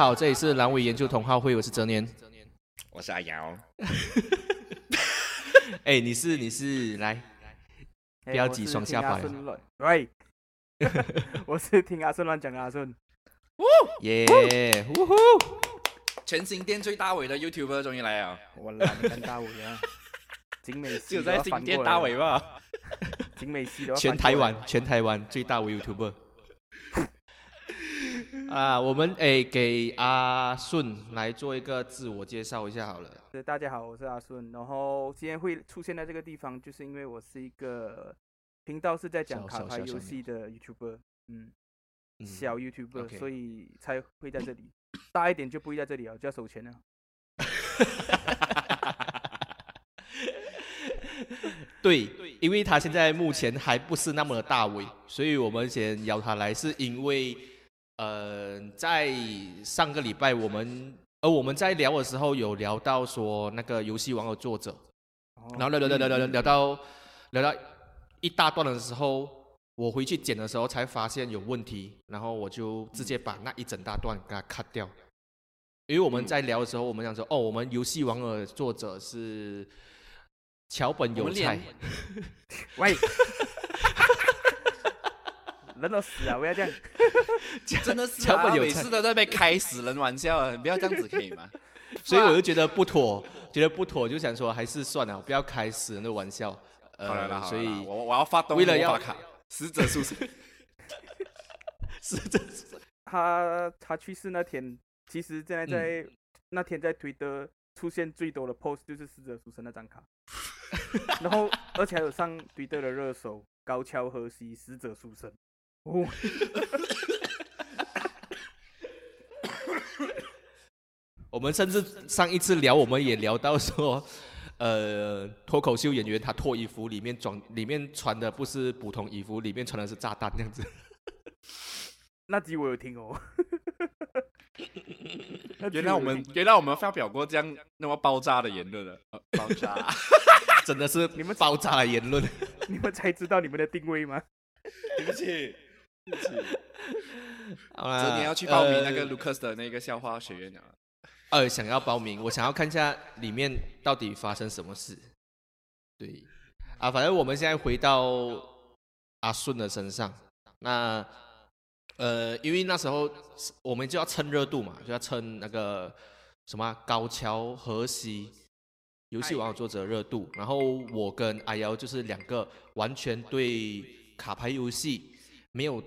家好，这里是阑尾研究同好会，我是哲年。我是阿瑶。哎，你是你是来，不要急双下巴。喂，我是听阿顺乱讲的阿顺。耶，呜呼！全新店最大尾的 YouTuber 终于来了。我懒得跟大尾啊。景美 就在新店大尾吧。景美系的。全台湾，全台湾最大尾 YouTuber。啊，我们诶给阿顺来做一个自我介绍一下好了。是大家好，我是阿顺。然后今天会出现在这个地方，就是因为我是一个频道是在讲卡牌游戏的 YouTuber，嗯，小 YouTuber，所以才会在这里。大一点就不会在这里了，就要收钱了。对，因为他现在目前还不是那么的大尾，所以我们先邀他来，是因为。呃，在上个礼拜，我们呃我们在聊的时候有聊到说那个游戏王的作者，然后聊聊聊聊聊聊到聊到一大段的时候，我回去剪的时候才发现有问题，然后我就直接把那一整大段给它 cut 掉，因为我们在聊的时候，我们想说哦，我们游戏王的作者是桥本有菜，喂。人都死了，不要这样，真的是啊！每次都在被开死人玩笑，你不要这样子可以吗？所以我就觉得不妥，觉得不妥，就想说还是算了，不要开死人的玩笑。好了好了，所以我我要发动为了要卡死者出生，死者他他去世那天，其实现在在那天在推的出现最多的 post 就是死者出生那张卡，然后而且还有上推特的热搜，高跷河西死者出生。哦，我们甚至上一次聊，我们也聊到说，呃，脱口秀演员他脱衣服里面装里面穿的不是普通衣服，里面穿的是炸弹这样子。那集我有听哦。原来我们原来我们发表过这样那么爆炸的言论了，爆炸，真的是你们爆炸的言论，你们才知道你们的定位吗？对不起。这年要去报名那个 Lucas 的那个校花学院啊？呃，想要报名，我想要看一下里面到底发生什么事。对，啊，反正我们现在回到阿顺的身上。那呃，因为那时候我们就要蹭热度嘛，就要蹭那个什么高桥和西游戏王作者热度。然后我跟阿瑶就是两个完全对卡牌游戏没有。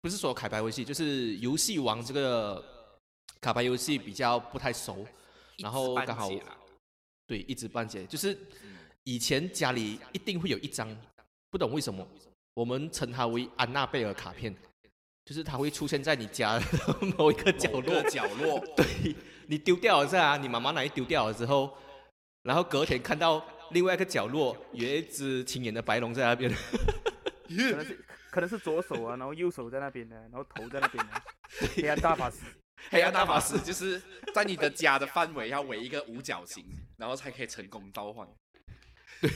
不是说卡牌游戏，就是游戏王这个卡牌游戏比较不太熟，然后刚好对一知半解，就是以前家里一定会有一张，不懂为什么我们称它为安娜贝尔卡片，就是它会出现在你家某一个角落。角落，对你丢掉了是啊，你妈妈拿去丢掉了之后，然后隔天看到另外一个角落有一只青眼的白龙在那边。可能是左手啊，然后右手在那边呢，然后头在那边呢。黑暗大法师，黑暗大法师就是在你的家的范围要围一个五角形，然后才可以成功召唤。对，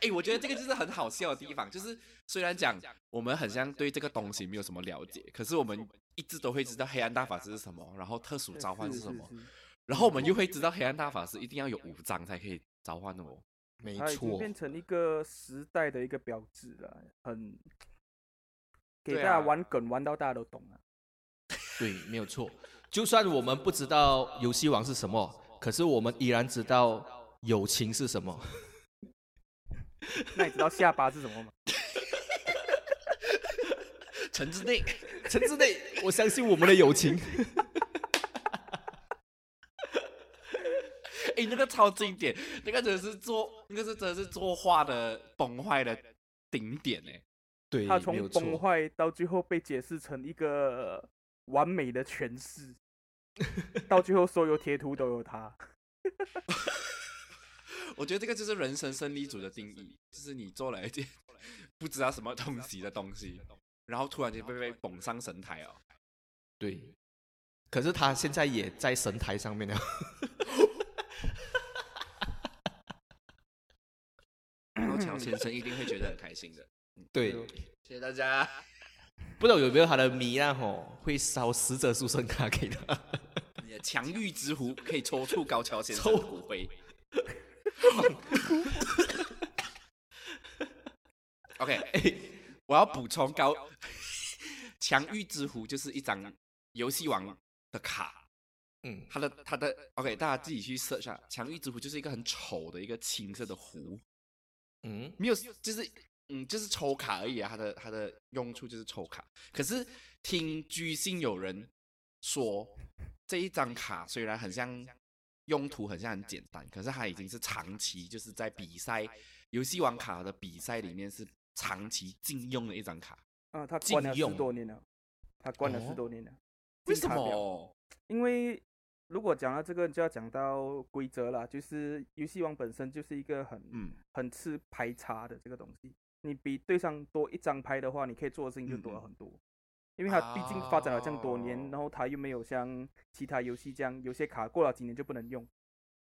哎，我觉得这个就是很好笑的地方，就是虽然讲我们很像对这个东西没有什么了解，可是我们一直都会知道黑暗大法师是什么，然后特殊召唤是什么，然后我们又会知道黑暗大法师一定要有五张才可以召唤的哦。没错，变成一个时代的一个标志了，很。给大家玩梗玩到大家都懂了，对，没有错。就算我们不知道游戏王是什么，可是我们依然知道友情是什么。那你知道下巴是什么吗？陈之内，陈之内，我相信我们的友情。哎，那个超经典，那个真的是作，那个是真的是作画的崩坏的顶点哎。他从崩坏到最后被解释成一个完美的诠释，到最后所有贴图都有他。我觉得这个就是人生胜利组的定义，就是你做了一件 不知道什么东西的东西，然后突然间被被捧上神台哦。对，可是他现在也在神台上面了。高桥先生一定会觉得很 开心的。对，谢谢大家。不知道有没有他的迷啊吼，会烧死者书生卡给他。你的强欲之壶可以抽出高桥先生的骨灰。OK，我要补充高强欲之壶就是一张游戏王的卡，嗯，它的他的 OK，大家自己去 search 下，强欲之壶就是一个很丑的一个青色的壶，嗯，没有就是嗯就是抽卡而已啊，它的它的用处就是抽卡。可是听居心有人说，这一张卡虽然很像用途很像很简单，可是它已经是长期就是在比赛游戏王卡的比赛里面是长期禁用的一张卡。啊，他关了禁用十多年了，他关了哦十多年了。为什？么？因为如果讲到这个，就要讲到规则了，就是游戏王本身就是一个很嗯很吃排查的这个东西。你比对上多一张牌的话，你可以做的事情就多了很多。因为它毕竟发展了这样多年，哦然后它又没有像其他游戏这样，有些卡过了几年就不能用，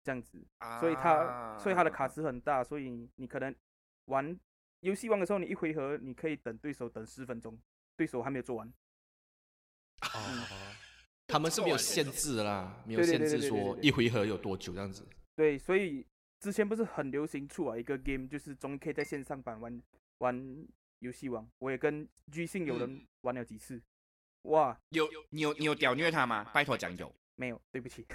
这样子。所以它所以它的卡啊池很大，所以你可能玩游戏玩的时候，你一回合你可以等对手等十分钟，对手还没有做完。哦，他们是没有限制的啦，没有限制说一回合有多久这样子。对，所以之前不是很流行出啊一个 game，就是终于可以在线上版玩玩游戏王，我也跟居信有人玩了几次，哇，有你有你有屌虐他吗？拜托讲有。没有，对不起。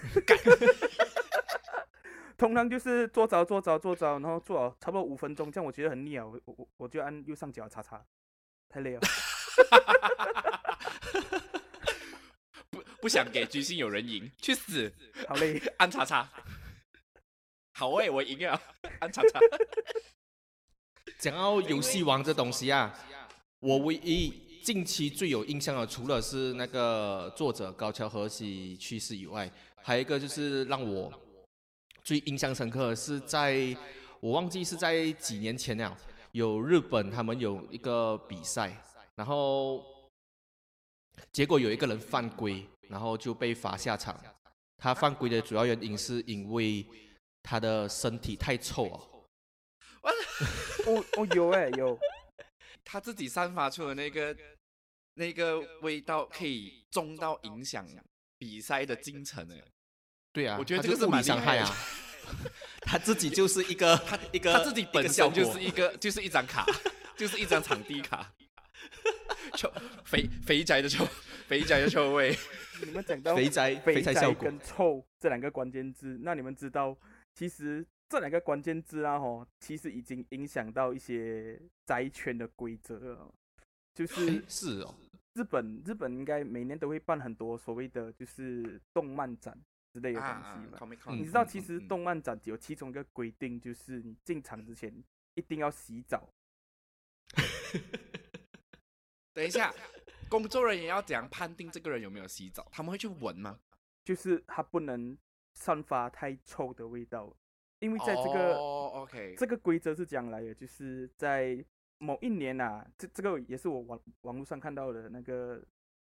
通常就是做早做早做早，然后做好差不多五分钟，这样我觉得很腻啊，我我我就按右上角叉叉，太累了。不不想给居心有人赢，去死！好累。按叉叉。好诶、我赢了，按叉叉。讲到游戏王这东西啊，我唯一近期最有印象的，除了是那个作者高桥和喜去世以外，还有一个就是让我最印象深刻的是在，我忘记是在几年前了，有日本他们有一个比赛，然后结果有一个人犯规，然后就被罚下场。他犯规的主要原因是因为他的身体太臭了。哦哦有哎、有，他自己散发出的那个那个味道，可以重到影响比赛的进程诶。对啊，我觉得这个是蛮厉害的伤害啊。他自己就是一个他一个他自己本身就是一个就是一张卡，就是一张场地卡。臭肥肥宅的臭，肥宅的臭味。你们讲到肥宅肥宅效果跟臭这两个关键字，那你们知道，其实这两个关键字啊，吼，其实已经影响到一些宅圈的规则了。就是是哦，日本，日本应该每年都会办很多所谓的就是动漫展之类的东西嘛。你知道，嗯其实动漫展有其中一个规定，就是你进场之前一定要洗澡。等一下，工作人员要怎样判定这个人有没有洗澡？他们会去闻吗？就是他不能散发太臭的味道，因为在这个、这个规则是这样来的，就是在某一年啊，这这个也是我网网络上看到的那个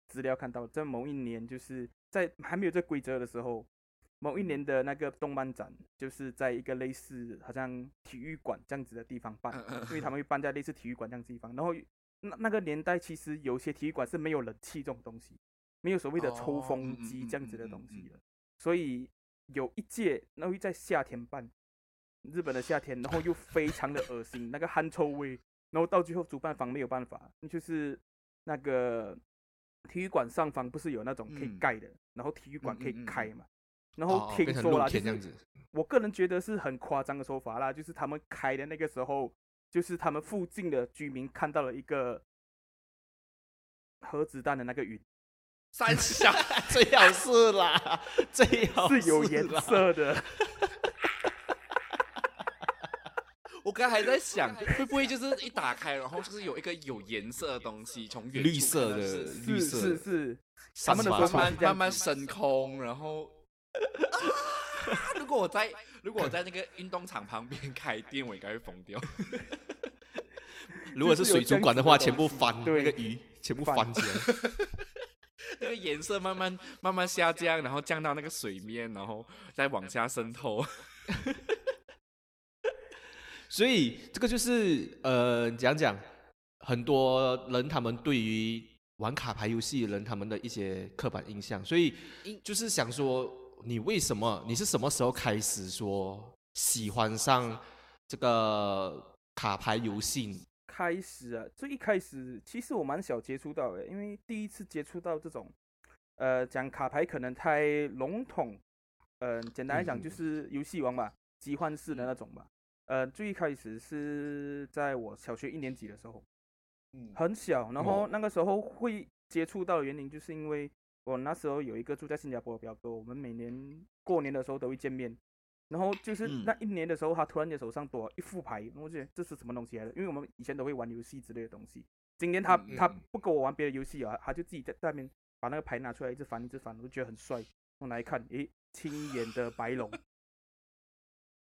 资料看到，在某一年就是在还没有这规则的时候，某一年的那个动漫展，就是在一个类似好像体育馆这样子的地方办，因为他们会办在类似体育馆这样子地方，然后那那个年代其实有些体育馆是没有冷气这种东西，没有所谓的抽哦风机这样子的东西的，所以有一届，那会在夏天办，日本的夏天，然后又非常的恶心，那个汗臭味，然后到最后主办方没有办法，就是那个体育馆上方不是有那种可以嗯盖的，然后体育馆可以开嘛，然哦后听说啦，就是露天这样子，我个人觉得是很夸张的说法啦，就是他们开的那个时候，就是他们附近的居民看到了一个核子弹的那个云，三小，最好是啦，最好是有颜。色的。我刚才还在想，会不会就是一打开，然后就是有一个有颜色的东西从远处绿色的绿是是色的是，他们的散发说慢慢法是这样子慢慢升空，然后。啊如果我在如果我在那个运动场旁边开店，我应该会疯掉。如果是水族馆的话，全部翻那对个鱼，全部翻翻起来。那个颜色慢慢慢慢下降，然后降到那个水面，然后再往下渗透。所以这个就是呃，讲讲很多人他们对于玩卡牌游戏的人他们的一些刻板印象，所以就是想说，你为什么你是什么时候开始说喜欢上这个卡牌游戏？开始啊，最一开始其实我蛮小接触到的，因为第一次接触到这种，呃，讲卡牌可能太笼统，嗯、简单来讲就是游戏王吧，集换式的那种吧。呃，最一开始是在我小学一年级的时候，嗯很小，然哦后那个时候会接触到的原因，就是因为我那时候有一个住在新加坡的表哥，我们每年过年的时候都会见面。然后就是嗯那一年的时候，他突然间手上多了一副牌，然后我觉得这是什么东西来的？因为我们以前都会玩游戏之类的东西。今天他、他不跟我玩别的游戏啊，他就自己在在那边把那个牌拿出来一直翻一直翻，我就觉得很帅。我来看，诶，青眼的白龙，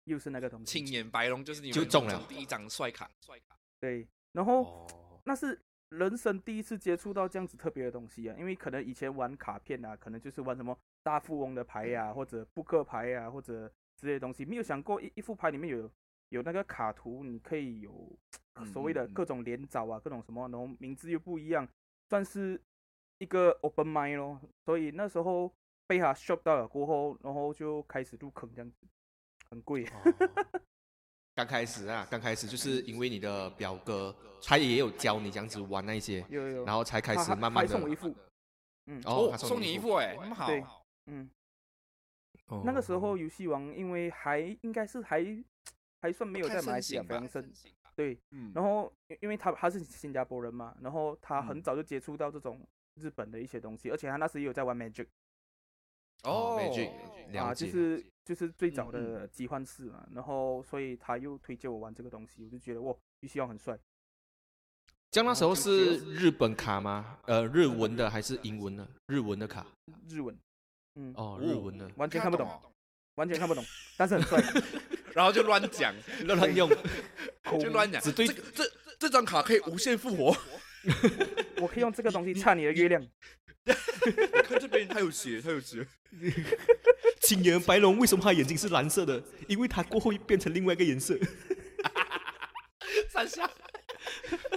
又是那个东西。青眼白龙就是你们就中了第一张帅卡，帅卡。对，然后哦，那是人生第一次接触到这样子特别的东西啊，因为可能以前玩卡片啊，可能就是玩什么大富翁的牌呀、或者扑克牌呀、或者之类的东西，没有想过一一副牌里面有有那个卡图，你可以有所谓的各种连招啊，各种什么，然后名字又不一样，算是一个 open mind 咯。所以那时候被他 shock 到了过后，然后就开始入坑这样子，很贵。哦刚开始啊，刚开始就是因为你的表哥他也有教你这样子玩那一些，有有有，然后才开始慢慢的送我一副，嗯哦，送你一副副哎，那么好。对嗯。哦那个时候游戏王因为还应该是还还算没有在马来西亚非常盛，对。嗯，然后因因为他他是新加坡人嘛，然后他很嗯早就接触到这种日本的一些东西，而且他那时也有在玩 Magic 哦，Magic 啊，就是就是最早的集幻式嘛，然后所以他又推荐我玩这个东西，我就觉得哇，游戏王很帅。这样那时候是日本卡吗？呃，日文的还是英文的？日文的卡日文，嗯，哦，日文的，完全看不懂，哦完全看不懂，但是很帅，然后就乱讲，乱乱用，就乱讲。只对这这这张卡可以无限复活。我可以用这个东西插你的月亮。你 看这边，他有血，他有血。青眼白龙为什么他眼睛是蓝色的？因为他过后会变成另外一个颜色。三下。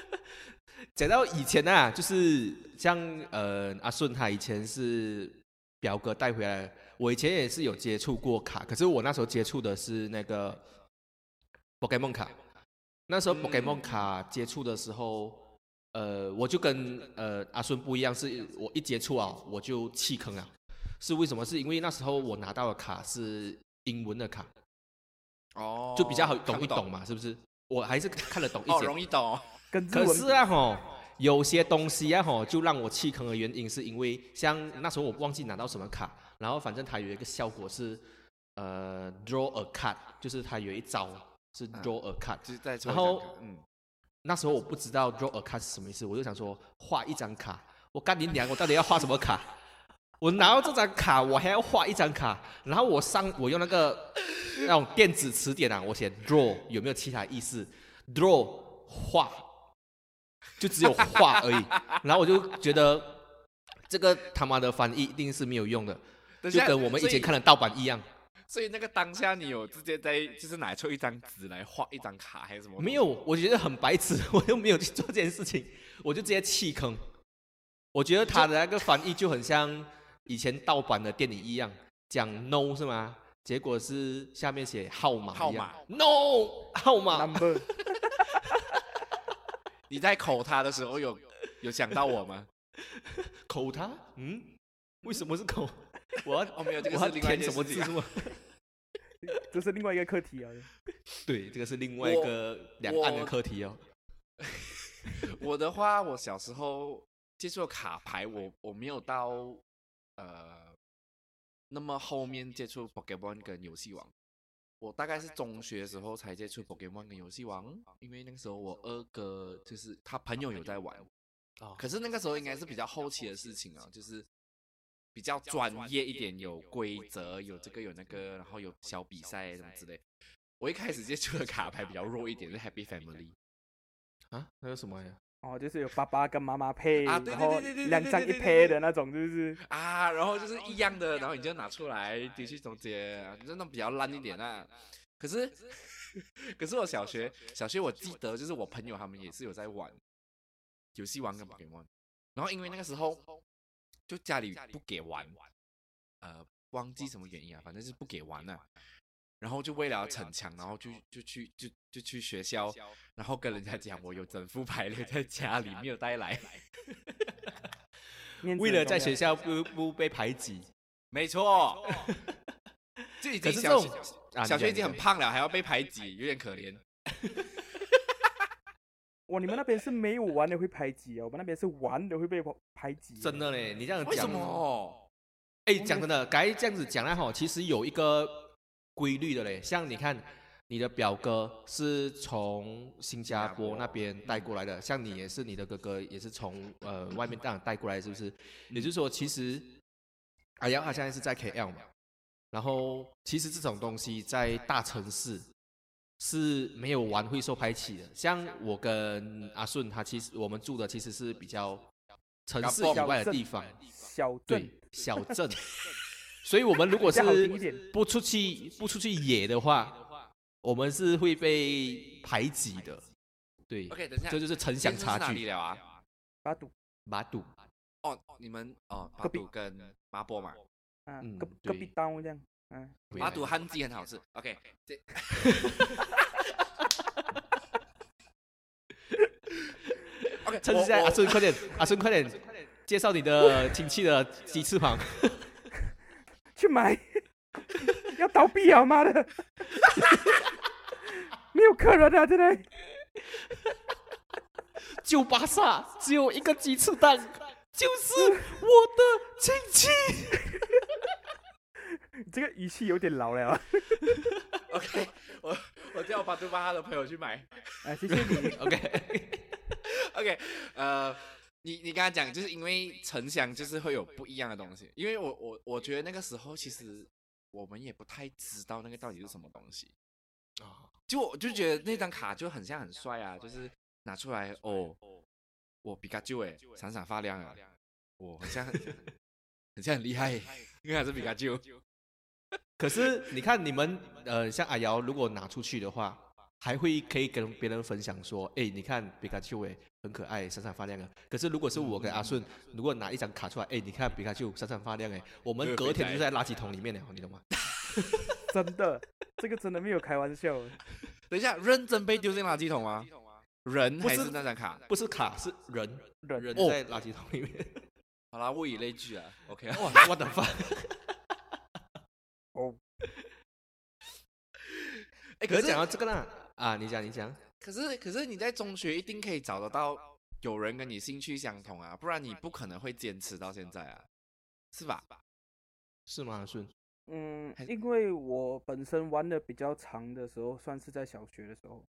讲到以前啊，就是像呃阿顺他以前是表哥带回来，我以前也是有接触过卡，可是我那时候接触的是那个 Pokemon 卡。那时候嗯 Pokemon 卡接触的时候，呃，我就跟呃阿顺不一样，是我一接触啊我就弃坑了。是为什么？是因为那时候我拿到的卡是英文的卡，哦就比较好懂一懂嘛，是不是？我还是看得懂一哦，些。容易懂 可是啊，吼，有些东西啊，吼，就让我弃坑的原因是因为，像那时候我忘记拿到什么卡，然后反正它有一个效果是，呃，draw a card，就是它有一招是嗯 draw a card。就是在然后嗯，那时候我不知道 draw a card 是什么意思，我就想说画一张卡，我干你娘，我到底要画什么卡？我拿到这张卡，我还要画一张卡，然后我上我用那个那种电子词典啊，我写 draw 有没有其他意思？draw 画，就只有画而已。然后我就觉得这个他妈的翻译一定是没有用的，就跟我们以前看的盗版一样。所以那个当下你有直接在就是拿出一张纸来画一张卡还是什么？没有，我觉得很白痴，我又没有去做这件事情，我就直接弃坑。我觉得他的那个翻译就很像以前盗版的电影一样，讲 no 是吗？结果是下面写号码号码 no 号码，number 你在口他的时候有有想到我吗？口他，嗯，为什么是口？我要哦，没有，这个是另外一填什么字件事情啊是吗？这是另外一个课题啊。对，这个是另外一个两岸的课题哦。我的话，我小时候接触的卡牌，我我没有到呃那么后面接触 Pokemon 跟游戏王。我大概是中学的时候才接触 Pokemon 跟游戏王，因为那个时候我二哥就是他朋友有在玩，哦可是那个时候应该是比较后期的事情啊，就是比较专业一点，有规则，有这个有那个，然后有小比赛什么之类。我一开始接触的 卡牌比较弱一点，是 Happy Family。啊，那有什么呀？哦，就是有爸爸跟妈妈配，啊对然后两张一配的那种，就是啊，然后就是一样的，然后你就拿出来丢去中间，就那种比较烂一点啊。可是，可是我小学小学我记得就是我朋友他们也是有在玩游戏王跟 Pokemon，然然后因为那个时候就家里不给玩，呃，忘记什么原因啊，反正是不给玩了。然后就为了要逞强，然后就就去就就去学校，然后跟人家讲我有整副牌留在家里，没有带来。为了在学校不不被排挤，没错，就已经小种学啊小学已经很胖了，还要被排挤，有点可怜。哇，你们那边是没有玩的会排挤啊，我们那边是玩的会被排挤。真的嘞，你这样为什讲，么？哎，讲真的，该这样子讲了哈，其实有一个规律的嘞，像你看，你的表哥是从新加坡那边带过来的，像你也是，你的哥哥也是从呃外面这样带过来，是不是？也就是说，其实阿阳他现在是在 KL 嘛，然后其实这种东西在大城市是没有玩会受排挤的。像我跟阿顺，他其实我们住的其实是比较城市以外的地方，小对镇，小镇。所以我们如果是。不出去不出去野的话，我们是会被排挤的。对 OK，等一下，这就是城乡差距。了啊？巴堵，马赌，哦，你们哦，马隔壁肚跟麻波嘛，啊，嗯隔隔壁这样，嗯，回来马肚汉鸡很好吃。OK，这 OK，趁现在阿顺快点，阿顺快点介绍你的 亲戚的鸡翅膀。去买，要倒闭啊！妈的，没有客人啊，真的。九巴萨只有一个鸡翅蛋，就是我的亲戚。这个语气有点老了啊。OK，我我叫巴杜巴他的朋友去买。啊，谢谢你。OK，OK，呃，你你刚才讲，就是因为城乡就是会有不一样的东西，因为我我我觉得那个时候其实我们也不太知道那个到底是什么东西，啊，就我就觉得那张卡就很像很帅啊，就是拿出来哦，我比卡丘哎，闪闪发亮啊，我很像很很像很厉害，因为还是比卡丘。可是你看你们呃，像阿瑶如果拿出去的话，还会可以跟别人分享说，哎，你看皮卡丘哎，很可爱，闪闪发亮啊。可是如果是我跟阿顺，如果拿一张卡出来，哎，你看皮卡丘闪闪发亮哎，我们隔天就在垃圾桶里面了，你懂吗？真的，这个真的没有开玩笑。等一下，认真被丢进垃圾桶吗？人还是是那张卡？不是卡，是人，人哦人在垃圾桶里面。好啦，物以类聚啊。OK 我的发，哦，哎，可是讲到这个呢，啊，你讲你讲，可是可是你在中学一定可以找得到有人跟你兴趣相同啊，不然你不可能会坚持到现在啊，是吧？是吗？阿顺，嗯，因为我本身玩的比较长的时候，算是在小学的时候，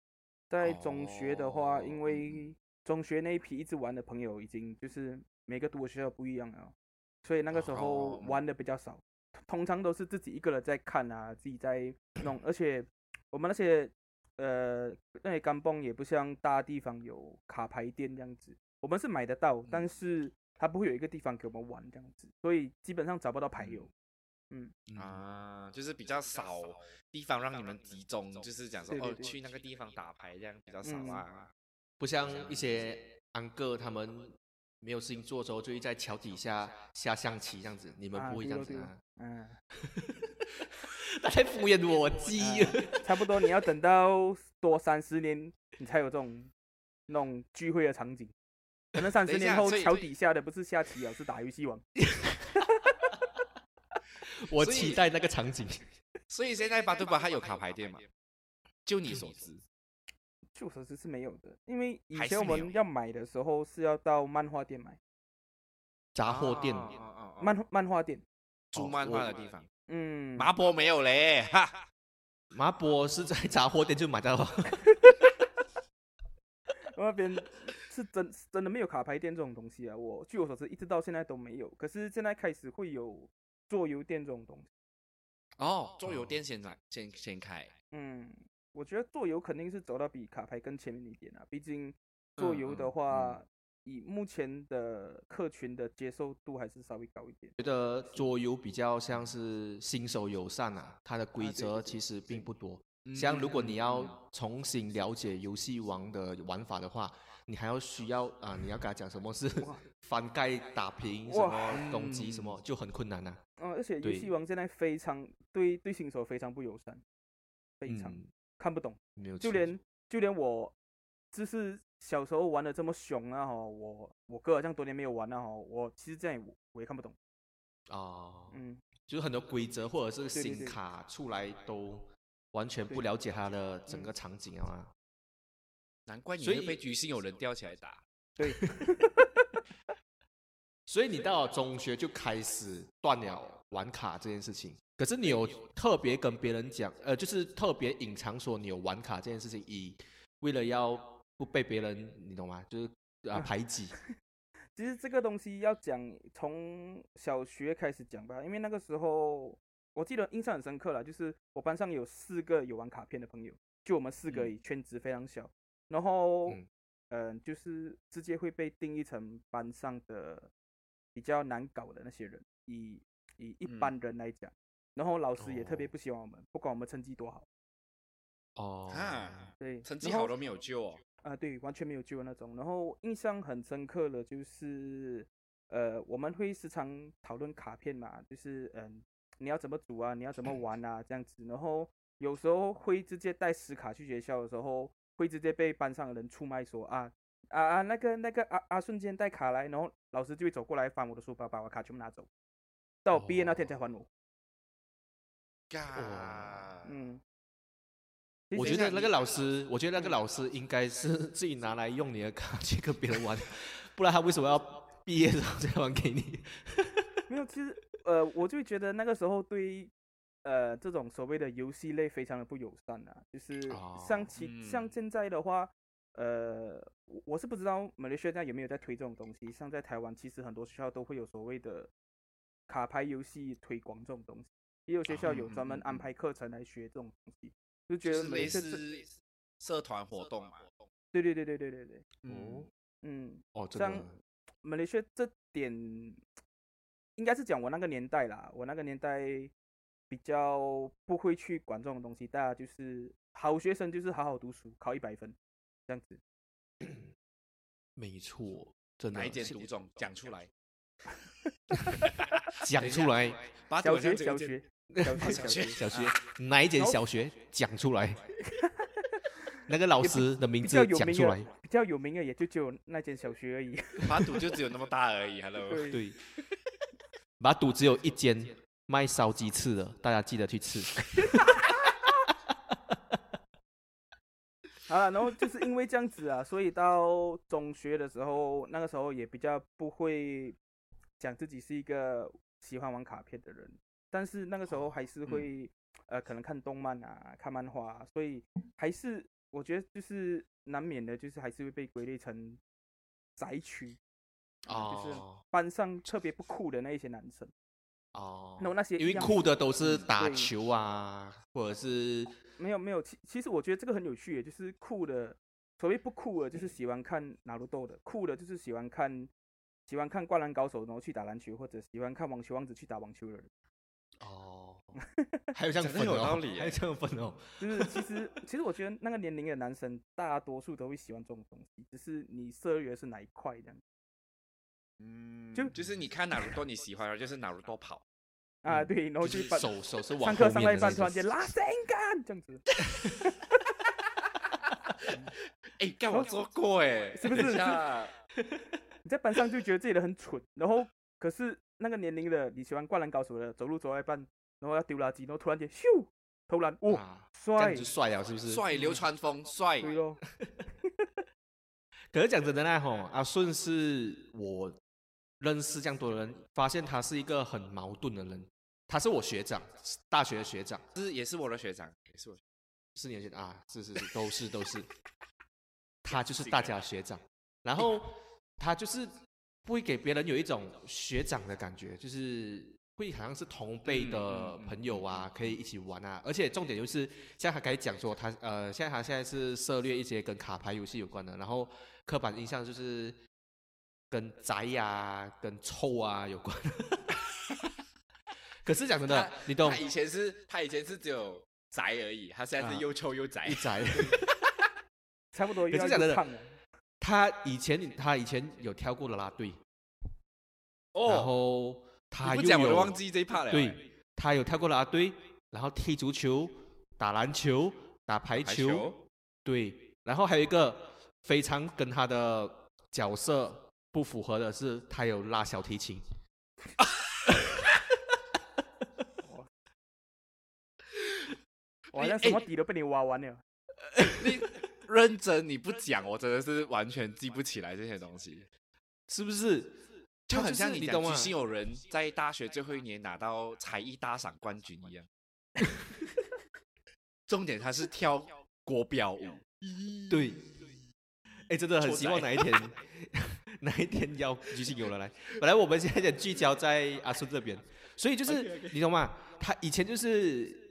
在中学的话，哦因为中学那一批一直玩的朋友已经就是每个读的学校不一样了，所以那个时候哦。玩的比较少，通常都是自己一个人在看啊，自己在 弄，而且我们那些呃那些干蹦也不像大地方有卡牌店这样子，我们是买得到，但是它不会有一个地方给我们玩这样子，所以基本上找不到牌友。嗯，啊，就是比较少地方让你们集中，就是讲说哦，对对对去那个地方打牌这样比较少嗯啊。不像一些安哥他们没有事情做的时候，就会在桥底下下象棋这样子，你们啊不会这样子啊？嗯，他在敷衍我鸡。啊差不多你要等到多三十年，你才有这种那种聚会的场景。可能三十年后，桥底下的不是下棋啊，是打游戏王。我期待那个场景。所以现在巴杜巴它有卡牌店吗？就你所知，就我所知是没有的，因为以前我们要买的时候是要到漫画店买，杂货店，漫漫画店。租漫画的地方，嗯，麻波没有嘞，哈。麻波是在杂货店就买到了。那边是真是真的没有卡牌店这种东西啊。我据我所知，一直到现在都没有。可是现在开始会有桌游店这种东西。哦，桌游店先来，先先开。嗯，我觉得桌游肯定是走到比卡牌更前面一点啊。毕竟桌游的嗯嗯话，以目前的客群的接受度还是稍微高一点。觉得桌游比较像是新手友善啊，它的规则其实并不多。嗯像如果你嗯。要重新了解游戏王的玩法的话，你还要需要啊，你要跟他讲什么是 翻盖打平，什么攻击什么，就很困难呐、嗯，而且游对戏王现在非常对对新手非常不友善，非常、嗯，看不懂，没有就连就连我就是小时候玩的这么凶啊哈，我我哥好像多年没有玩了哈，我其实这样也我也看不懂，哦，嗯，就是很多规则或者是新卡出来都完全不了解它的整嗯个场景啊嘛。难怪你会被居心有人吊起来打。对，所以你到了中学就开始断了玩卡这件事情。可是你有特别跟别人讲，呃，就是特别隐藏说你有玩卡这件事情，以为了要不被别人，你懂吗？就是啊 排挤。其实这个东西要讲从小学开始讲吧，因为那个时候我记得印象很深刻了，就是我班上有四个有玩卡片的朋友，就我们四个而嗯，圈子非常小，然后嗯。嗯、呃就是直接会被定义成班上的比较难搞的那些人，以以一嗯。般人来讲，然后老师也特别哦。不喜欢我们，不管我们成绩多好，哦，啊，对，成绩好都没有救哦。啊，对，完全没有救的那种。然后印象很深刻的就是，呃，我们会时常讨论卡片嘛，就是嗯，你要怎么组啊，你要怎么玩啊，这样子。然后有时候会直接带实卡去学校的时候，会直接被班上的人出卖说啊啊啊，那个那个啊啊瞬间带卡来，然后老师就会走过来翻我的书包，把我卡全部拿走，到我毕业那天才还我。嘎，嗯，我觉得那个老师，我觉得那个老师应该是自己拿来用你的卡去跟别人玩，不然他为什么要毕业的时候再还给你？没有，其实呃，我就觉得那个时候对呃这种所谓的游戏类非常的不友善啊，就是像其、像嗯。现在的话，呃，我我是不知道马来西亚有没有在推这种东西，像在台湾，其实很多学校都会有所谓的卡牌游戏推广这种东西，也有学校有专门安排课程来学这种东西，就觉得马来西亚这似社团活动嘛。对对对对对对对，嗯，嗯。哦，真像的，马来西亚这点应该是讲我那个年代啦，我那个年代比较不会去管这种东西，大家就是好学生就是好好读书，考一百分这样子。没错，真的。哪一间是独种讲出来？讲出来，把小学小学 小学小学啊哪一间小学讲出来？那个老师的名字讲出来。比较有名的也就只有那间小学而已。马肚就只有那么大而已。Hello，对，对，马肚只有一间卖烧鸡翅的，大家记得去吃。好了，然后就是因为这样子啊，所以到中学的时候，那个时候也比较不会讲自己是一个喜欢玩卡片的人，但是那个时候还是嗯会、呃，可能看动漫啊，看漫画、啊，所以还是我觉得就是难免的，就是还是会被归类成宅区，啊就是哦班上特别不酷的那一些男生，哦然后那些因为酷的都是打球啊，或者是 没有没有，其其实我觉得这个很有趣耶，就是酷的，所谓不酷的，就是喜欢看哪路豆的；酷的，就是喜欢看喜欢看灌篮高手，然后去打篮球，或者喜欢看网球王子去打网球的人。哦，还有这样讲得分哦，有 道理 还有这样分哦。就是其实其实我觉得那个年龄的男生，大多数都会喜欢这种东西，只是你涉猎的是哪一块这样。嗯，就就是你看哪路多你喜欢，就是哪路多跑。啊，嗯对，然后就就是把手手是往上课上到一半，突然间拉伸杆这样子，哎，干我做过哎，是不是你在班上就觉得自己的很蠢，然后可是那个年龄的你喜欢灌篮高手的，走路走到一半，然后要丢垃圾，然后突然间咻投篮，哇，帅样就，帅了，是不是？帅流川枫帅，可是讲真的呢，吼，阿顺是我认识这样多人，发现他是一个很矛盾的人。他是我学长，大学的学长，是也是我的学长，也是我。四年前啊，是是是，都是都是，他就是大家的学长，然后他就是不会给别人有一种学长的感觉，就是会好像是同辈的嗯嗯嗯朋友啊，可以一起玩啊，而且重点就是像他刚才讲说，他呃，现在他现在是涉猎一些跟卡牌游戏有关的，然后刻板印象就是跟宅呀、跟臭啊有关。可是讲真的，你懂他以前是，他以前是只有宅而已，他现在啊是又臭又宅一。宅。差不多又要可是讲真的又胖了，他以前他以前有跳过啦啦队，然哦，后他又你不讲我都有忘记这一 part 了。对，他有跳过啦啦队，然后踢足球、打篮球、打排排球，对，然后还有一个非常跟他的角色不符合的是，他有拉小提琴。我好像什么底都被你挖完了。你认真你不讲，我真的是完全记不起来这些东西，是不是？就很像你懂吗？行有人在大学最后一年拿到才艺大赏冠军一样。重点他是跳国标舞，对，哎，真的很希望哪一天 哪一天要举行有人来。本来我们现在在聚焦在阿顺这边，所以就是你懂吗？他以前就是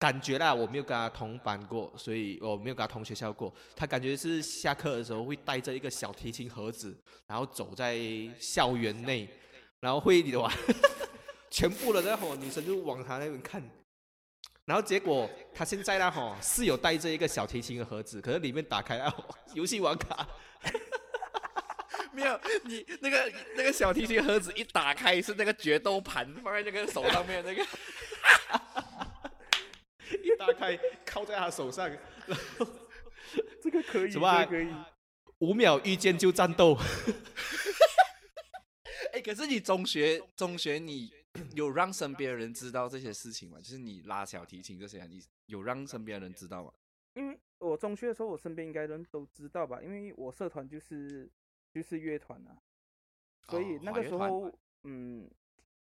感觉啦，我没有跟他同班过，所以我没有跟他同学校过。他感觉是下课的时候会带着一个小提琴盒子，然后走在校园内，然后会你懂吗？全部的那伙女生就往他那边看。然后结果他现在呢，吼是有带着一个小提琴的盒子，可是里面打开啊，游戏网卡，没有你那个那个小提琴盒子一打开是那个决斗盘放在那个手上面那个，一打开靠在他手上，然 后这个可以，这什么可以。五秒遇见就战斗。哎，可是你中学中学你有让身边的人知道这些事情吗？就是你拉小提琴这些，你有让身边的人知道吗？因为我中学的时候，我身边应该人都知道吧，因为我社团就是就是乐团啊，所以哦那个时候，嗯，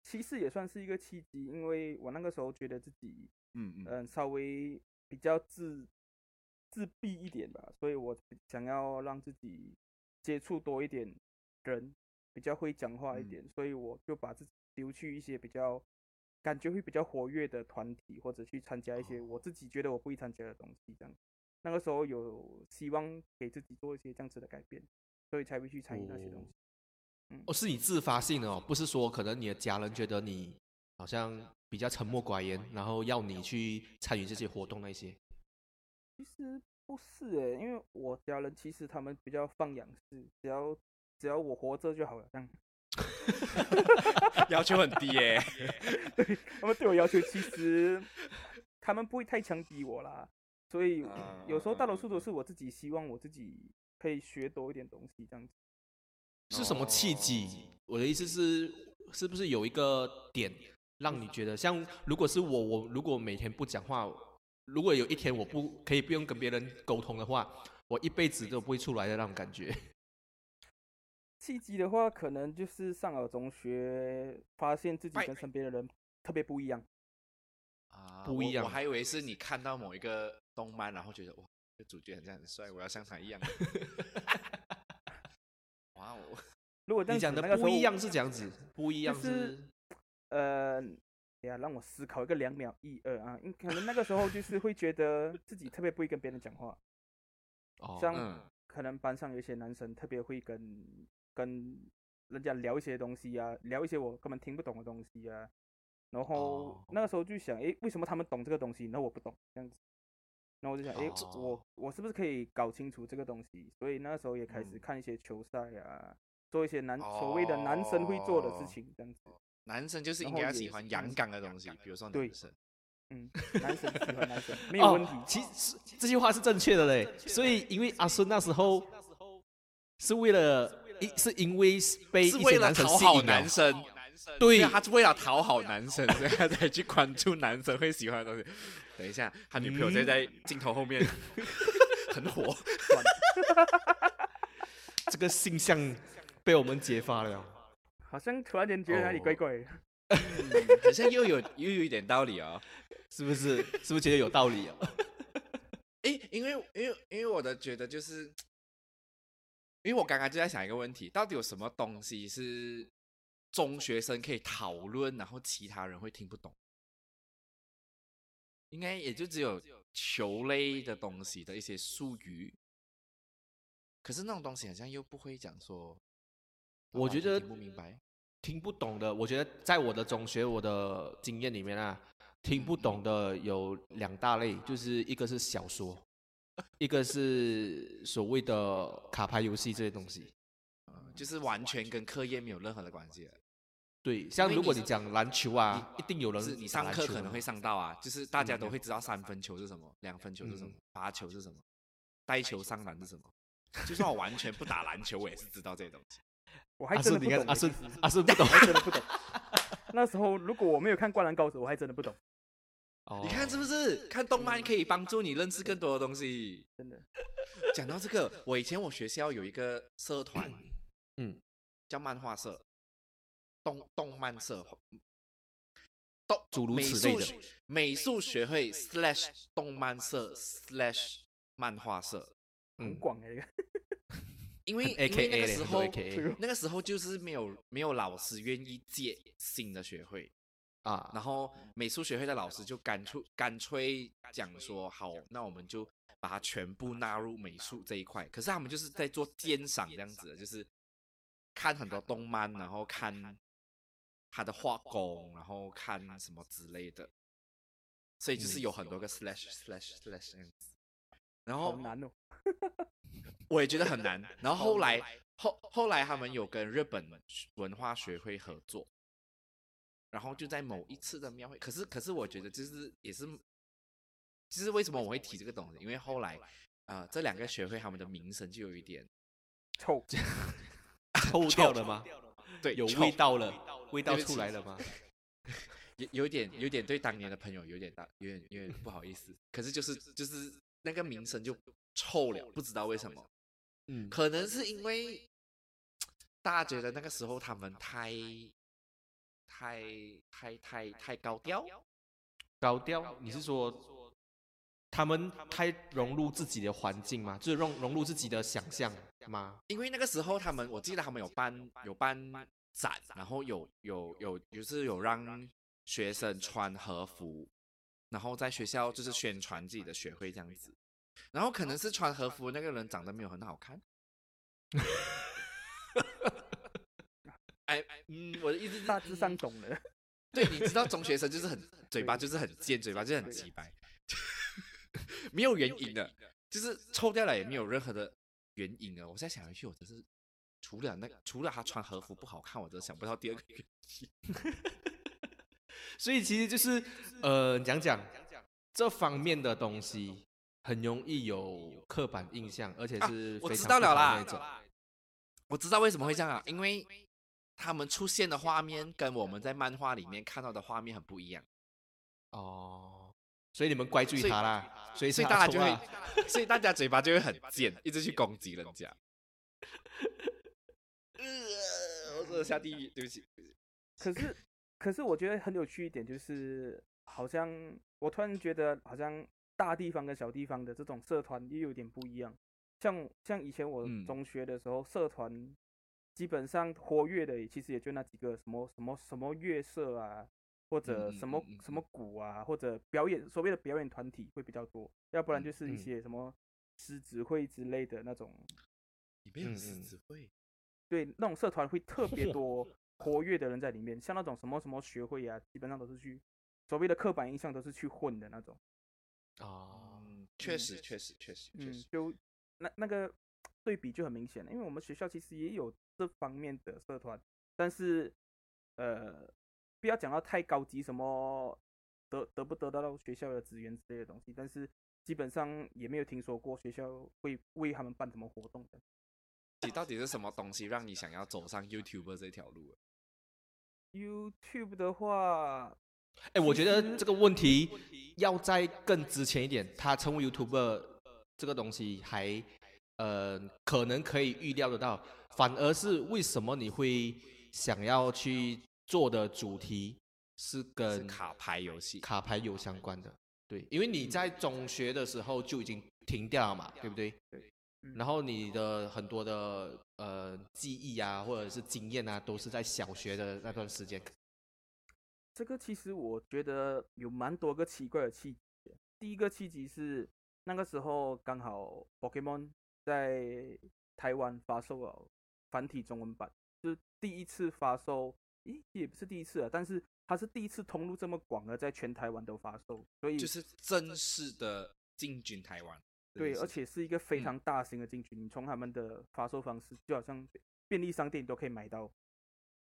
其实也算是一个契机，因为我那个时候觉得自己嗯嗯嗯稍微比较自自闭一点吧，所以我想要让自己接触多一点人，比较会讲话一嗯点，所以我就把自己丢去一些比较感觉会比较活跃的团体，或者去参加一些我自己觉得我不会参加的东西，这样。那个时候有希望给自己做一些这样子的改变，所以才会去参与那些东西。哦，是你自发性的哦，不是说可能你的家人觉得你好像比较沉默寡言，然后要你去参与这些活动那些。其实不是诶，因为我家人其实他们比较放养式，只要只要我活着就好了，这样。要求很低耶、对他们对我要求其实他们不会太强逼我啦，所以有时候大多数都是我自己希望我自己可以学多一点东西这样子。是什么契机？我的意思是，是不是有一个点让你觉得，像如果是我，我如果每天不讲话，如果有一天我不可以不用跟别人沟通的话，我一辈子都不会出来的那种感觉。契机的话，可能就是上了中学，发现自己跟身边的人特别不一样。啊不一样我我还以为是你看到某一个动漫，然后觉得哇，这主角很这样很帅，我要像他一样。哇哦，如果你讲的不一样是这样子，不一样就是呃，哎呀，让我思考一个两秒，一二啊，因可能那个时候就是会觉得自己特别不会跟别人讲话，哦，像嗯。可能班上有一些男生特别会跟跟人家聊一些东西啊，聊一些我根本听不懂的东西啊，然后哦。那个时候就想，诶，为什么他们懂这个东西，然后我不懂这样子，然后我就想，诶，哦。我我是不是可以搞清楚这个东西？所以那个时候也开始嗯。看一些球赛啊，做一些男所谓的男生会做的事哦情，这样子。男生就是应该要喜欢阳刚的东西，比如说对男生。嗯，男生喜欢男生 没有问题。哦、其实这句话是正确的嘞，所以因为阿孙那时候是为了一是因为被是为了讨好吸引男生，对他是为了讨好男生，所以他才去关注男生会喜欢的东西。等一下，他女朋友就在在镜头后面 很火，这个性向被我们揭发了。好像突然间觉得哪里哦怪怪的。好像又有又有一点道理哦。是不是？是不是觉得有道理啊？诶，因为因为因为我的觉得就是，因为我刚刚就在想一个问题，到底有什么东西是中学生可以讨论，然后其他人会听不懂？应该也就只有球类的东西的一些术语，可是那种东西好像又不会讲说，我觉得听不明白。听不懂的，我觉得在我的中学我的经验里面啊，听不懂的有两大类，就是一个是小说，一个是所谓的卡牌游戏这些东西。呃就是完全跟课业没有任何的关系了。对，像如果你讲篮球啊，一定有人是你上课可能会上到啊，就是大家嗯都会知道三分球是什么，两分球是什么嗯，罚球是什么，带球上篮是什么。就算我完全不打篮球，我也是知道这些东西。我还，真的不懂欸。你看阿顺阿顺不懂 我还真的不懂。那时候如果我没有看《灌篮高手》，我还真的不懂，你看是不不是？看动漫可以帮助你认识更多的东西。真的。讲到这个，我以前我学校有一个社团，嗯，叫漫画社，动动漫社，动诸如美此类的术学美术学会 slash 动漫社 slash 漫画社，很嗯广哎、这个因为因 A 为 K 那 A 个时候那个时候就是没有没有老师愿意借新的学会，啊，然后美术学会的老师就干脆干脆讲说，好，那我们就把它全部纳入美术这一块。可是他们就是在做鉴赏这样子的，就是看很多动漫，然后看他的画工，然后看什么之类的。所以就是有很多个 slash slash slash 这样子。然后好难哦。我也觉得很难。然后后来后后来他们有跟日本文化学会合作，然后就在某一次的庙会，可是可是我觉得就是也是，就是为什么我会提这个东西？因为后来呃这两个学会他们的名声就有一点臭，臭掉了吗？对有味道了，味道出来了吗？有有点有点对当年的朋友有点大有点有点不好意思，可是就是就是那个名声就臭了，不知道为什么。嗯，可能是因为大家觉得那个时候他们太、太、太、太、太高调，高调，你是说他们太融入自己的环境吗？就是融融入自己的想象吗？因为那个时候他们，我记得他们有办有办展，然后有有有就是有让学生穿和服，然后在学校就是宣传自己的学会这样子。然后可能是穿和服那个人长得没有很好看。哎，嗯，我的意思是，大致上懂了。对，你知道中学生就是很嘴巴就是很尖，嘴巴就是很直白，没有原因的，就是抽掉了也没有任何的原因的。我现在想回去，我真是除了那个除了他穿和服不好看，我真的想不到第二个原因。所以其实就是呃，讲讲这方面的东西，很容易有刻板印象，而且啊是我知非常不好道了啦那种。我知道为什么会这样啊，因为他们出现的画面跟我们在漫画里面看到的画面很不一样，哦，所以你们怪罪所以他啦，所以所以大家就会所以大家嘴巴就会很贱，一直去攻击人家。呃，我真的下地狱，对不起。可是，可是我觉得很有趣一点就是，好像我突然觉得，好像大地方跟小地方的这种社团又有点不一样。像像以前我嗯。中学的时候，社团基本上活跃的，其实也就那几个什么什么什么乐社啊，或者嗯什么什么鼓啊，或者表演所谓的表演团体会比较多，要不然嗯就是一嗯。些什么狮子会之类的那种嗯狮嗯子会，对，那种社团会特别 多活跃的人在里面，像那种什么什么学会啊，基本上都是去所谓的刻板印象都是去混的那种。啊，嗯，确实，确实，确实，确嗯实，，就那那个对比就很明显了，因为我们学校其实也有这方面的社团，但是呃，不要讲到太高级，什么得得不得到学校的资源之类的东西，但是基本上也没有听说过学校会为他们办什么活动的。你到底是什么东西让你想要走上 YouTuber 这条路？YouTube 的话，哎，我觉得这个问题要在更之前一点，他成为 YouTuber 这个东西还呃可能可以预料得到，反而是为什么你会想要去做的主题是是跟卡牌游戏。卡牌有相关的，对，因为你在中学的时候就已经停掉了嘛，对不对？对嗯然后你的很多的呃记忆啊，或者是经验啊，都是在小学的那段时间。这个其实我觉得有蛮多个奇怪的契机。第一个契机是那个时候刚好 Pokemon 在台湾发售了繁体中文版，就是第一次发售，咦，也不是第一次啊，但是它是第一次通路这么广的，在全台湾都发售，所以就是正式的进军台湾。对，而且是一个非嗯常大型的进去，你从他们的发售方式，就好像便利商店你都可以买到，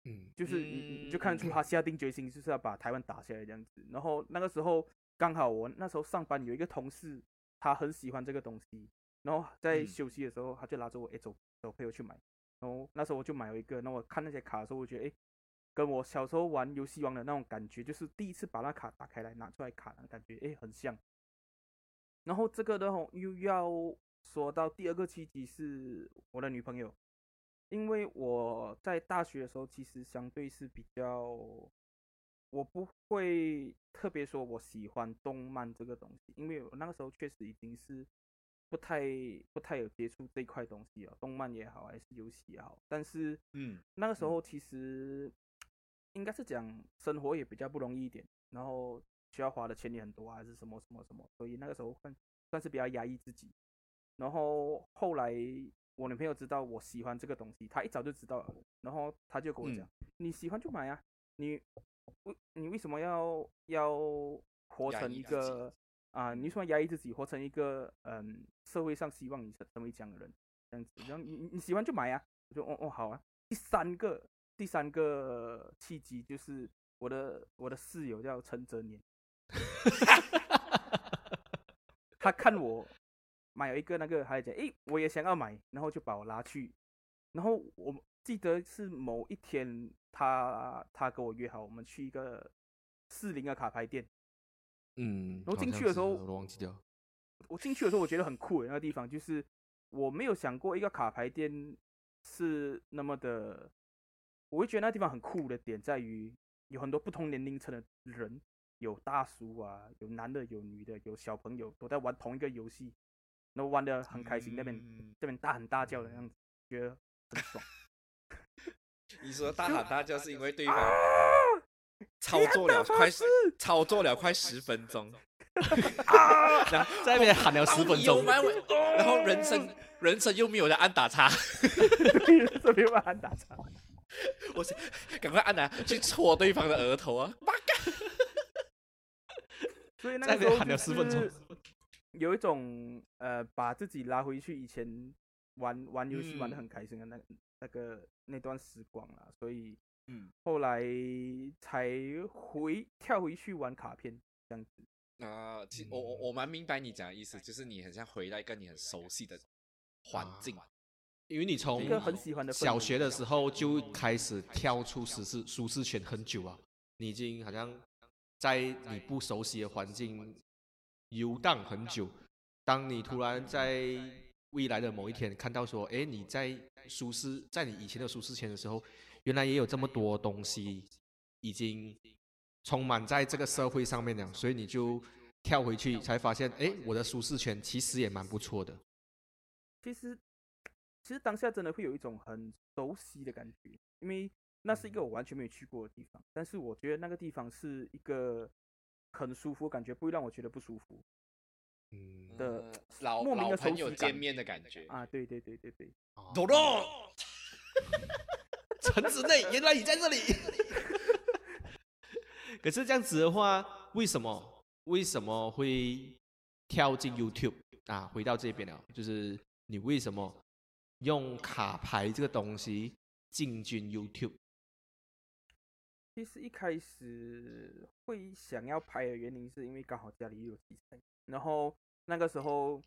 嗯就是你你你就看出嗯他下定决心就是要把台湾打下来这样子。然后那个时候刚好我那时候上班有一个同事，他很喜欢这个东西，然后在嗯休息的时候他就拉着我，哎走走陪我去买。然后那时候我就买了一个，那我看那些卡的时候，我觉得哎，跟我小时候玩游戏王的那种感觉，就是第一次把那卡打开来拿出来卡的感觉，哎很像。然后这个的话又要说到第二个契机是我的女朋友，因为我在大学的时候其实相对是比较，我不会特别说我喜欢动漫这个东西，因为我那个时候确实已经是不太不太有接触这一块东西了，动漫也好还是游戏也好，但是嗯那个时嗯。候其实应该是讲生活也比较不容易一点，然后需要花的钱也很多啊，还是什么什么什么，所以那个时候算算是比较压抑自己。然后后来我女朋友知道我喜欢这个东西，她一早就知道了，然后她就跟我讲：“你喜欢就买啊，你为你为什么要要活成一个啊？你为什么压抑自己，活成一个嗯社会上希望你成成为这样的人？这样子，然后你你你喜欢就买啊。”我就：“哦哦好啊。”第三个第三个契机就是我的我的室友叫陈泽年，他看我买了一个那个，他就讲，诶，我也想要买，然后就把我拉去，然后我记得是某一天他他跟我约好，我们去一个四零的卡牌店，嗯，然后进去的时候我都忘记掉。我进去的时候，我觉得很酷诶，那个地方就是我没有想过一个卡牌店是那么的，我会觉得那地方很酷的点在于有很多不同年龄层的人，有大叔啊，有男的，有女的，有小朋友都在玩同一个游戏，然后玩的很开心，那边嗯这边大喊大叫的样子，觉得 很爽。你说 大喊大叫是因为对方啊操作了快十操作了快十分钟，啊！然后在那边喊了十分钟，然后人生人生又没有人按打叉，对，这边有按打叉。我是赶快按来去戳对方的额头啊！所以那时候就了十分钟是有一种呃，把自己拉回去以前玩玩游戏玩的嗯。很开心的那那个那段时光啦，所以嗯。后来才回跳回去玩卡片这样子。啊，其我我我。蛮明白你讲的意思，就是你很像回到一个你很熟悉的环境，因为你从一个很喜欢的小学的时候。就开始跳出舒适舒适圈很久啊，你已经好像在你不熟悉的环境游荡很久。当你突然在未来的某一天看到说，哎，你在舒适，在你以前的舒适圈的时候，原来也有这么多东西已经充满在这个社会上面了，所以你就跳回去，才发现，哎，我的舒适圈其实也蛮不错的。其实其实当下真的会有一种很熟悉的感觉，因为那是一个我完全没有去过的地方，但是我觉得那个地方是一个很舒服感觉，不会让我觉得不舒服嗯，的嗯老莫名的老朋友见面的感觉。啊！对对对对对。多多，陈子 内，原来你在这里。可是这样子的话，为什么为什么会跳进 YouTube 啊？回到这边了，就是你为什么用卡牌这个东西进军 YouTube？其实一开始会想要拍的原因，是因为刚好家里有然后那个时候，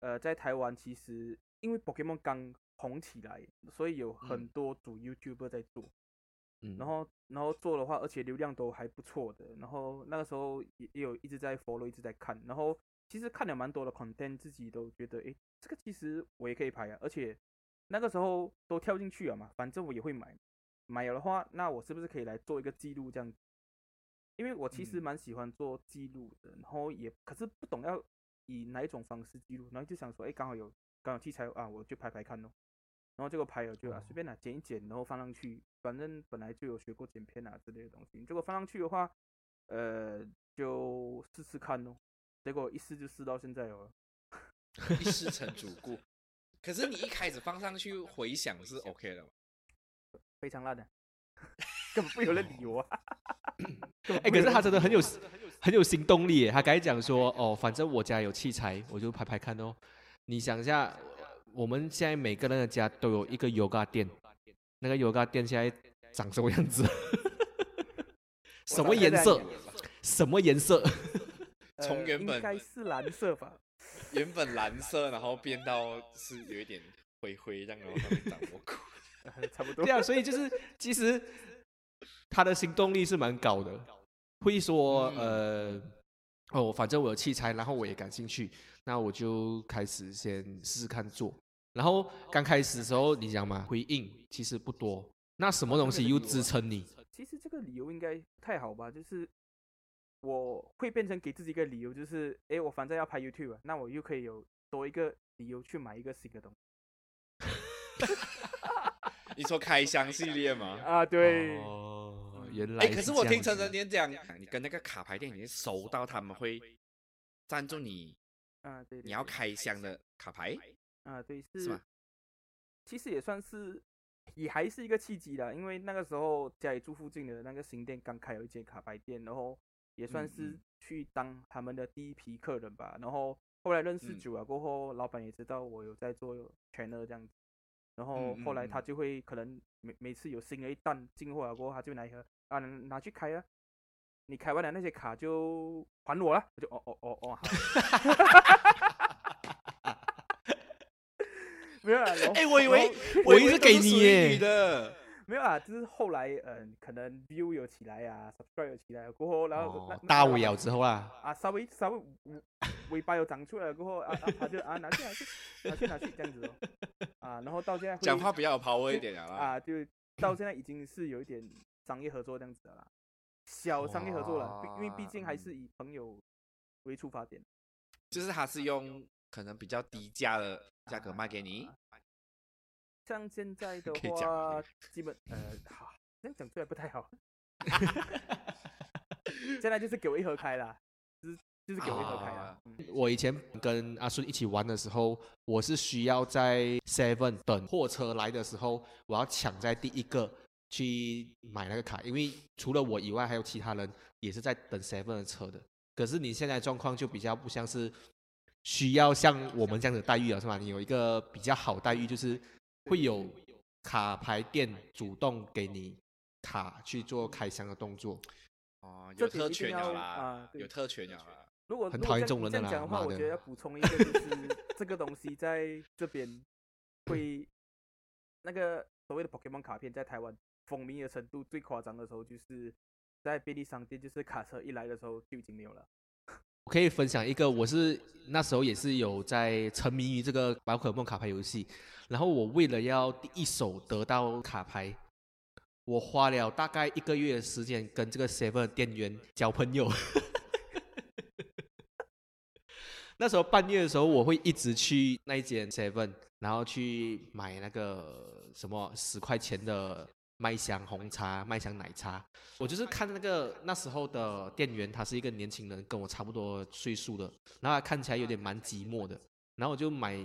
呃，在台湾其实因为 Pokemon 刚红起来，所以有很嗯。多主 YouTuber 在做，嗯，然后然后做的话，而且流量都还不错的，然后那个时候也也有一直在 follow，一直在看，然后其实看了蛮多的 content，自己都觉得，诶，这个其实我也可以拍啊，而且那个时候都跳进去了嘛，反正我也会买，买有的话，那我是不是可以来做一个记录这样？因为我其实嗯蛮喜欢做记录的，然后也可是不懂要以哪一种方式记录，然后就想说，哎，刚好有刚好器材啊，我就拍拍看咯。然后这个拍了就啊哦随便拿剪一剪，然后放上去，反正本来就有学过剪片啊之类的东西，结果放上去的话，呃，就试试看咯。结果一试就试到现在哦。一试成主顾。可是你一开始放上去回想是 OK 的嘛？非常烂的，根本不有人理我啊！哎，可是他真的很有 很有行动力耶。他刚才讲说，哦，反正我家有器材，我就拍拍看哦。你想一下，我们现在每个人的家都有一个 yoga 店，那个 yoga 店现在长什么样子？什么颜色？什么颜色？呃从原本应该是蓝色吧？原本蓝色，然后变到是有一点灰灰这样，然后上面长蘑菇。呃 差不多对。啊，所以就是其实他的行动力是蛮高的，会说呃哦，反正我有器材，然后我也感兴趣，那我就开始先试试看做。然后刚开始的时候，你讲嘛，回应其实不多，那什么东西又支撑你？其实这个理由应该不太好吧？就是我会变成给自己一个理由，就是哎，我反正要拍 YouTube，啊那我又可以有多一个理由去买一个新的东西 你说开箱系列吗？啊。对，哦，原来哎，可是我听陈成晨年讲，你跟那个卡牌店已经熟到他们会赞助你，啊对，对你要开箱的卡牌，啊对是吗？其实也算是，也还是一个契机啦，因为那个时候家里住附近的那个新店刚开有一间卡牌店，然后也算嗯是嗯去当他们的第一批客人吧。然后后来认识嗯久了过后，老板也知道我有在做 trainer 这样子，然后后来他就会可能每每次有新的一单进货了过后，他就拿一盒啊拿拿去开啊。你开完了那些卡就还我了，我就哦哦哦哦好，没有啦。然后哎，我以为我一直给以为都是属于你的，没有啊，就是后来嗯、可能 view 有起来啊，subscribe 有起来过后，然后、哦大五咬个老板之后啦，啊，稍微稍微尾尾巴又长出来过后啊啊，他 就啊拿去拿去拿去拿去这样子哦，啊，然后到现在会讲话比较有 power 一点啊。啊，就到现在已经是有一点商业合作这样子的啦，小商业合作了，因为毕竟还是以朋友为出发点。就是他是用可能比较低价的价格卖给你啊，像现在的话，基本呃，好，这样讲出来不太好。现在就是给我一盒开啦，就是就是给我一盒开啦啊。嗯我以前跟阿顺一起玩的时候，我是需要在 Seven 等货车来的时候，我要抢在第一个去买那个卡，因为除了我以外，还有其他人也是在等 Seven 的车的。可是你现在状况就比较不像是需要像我们这样的待遇了，是吧？你有一个比较好待遇，就是会有卡牌店主动给你卡去做开箱的动作。哦，这有特点一定要权了啦啊，对有特权了啦。如果很讨厌这种人的这样讲的话，我觉得要补充一个，就是 这个东西在这边会那个所谓的 Pokemon 卡片在台湾风靡的程度最夸张的时候，就是在便利商店，就是卡车一来的时候就已经没有了。我可以分享一个，我是那时候也是有在沉迷于这个宝可梦卡牌游戏，然后我为了要第一手得到卡牌，我花了大概一个月的时间跟这个 Seven 店员交朋友。那时候半夜的时候，我会一直去那一间 Seven，然后去买那个什么十块钱的麦香红茶、麦香奶茶。我就是看那个那时候的店员，他是一个年轻人，跟我差不多岁数的，然后他看起来有点蛮寂寞的。然后我就买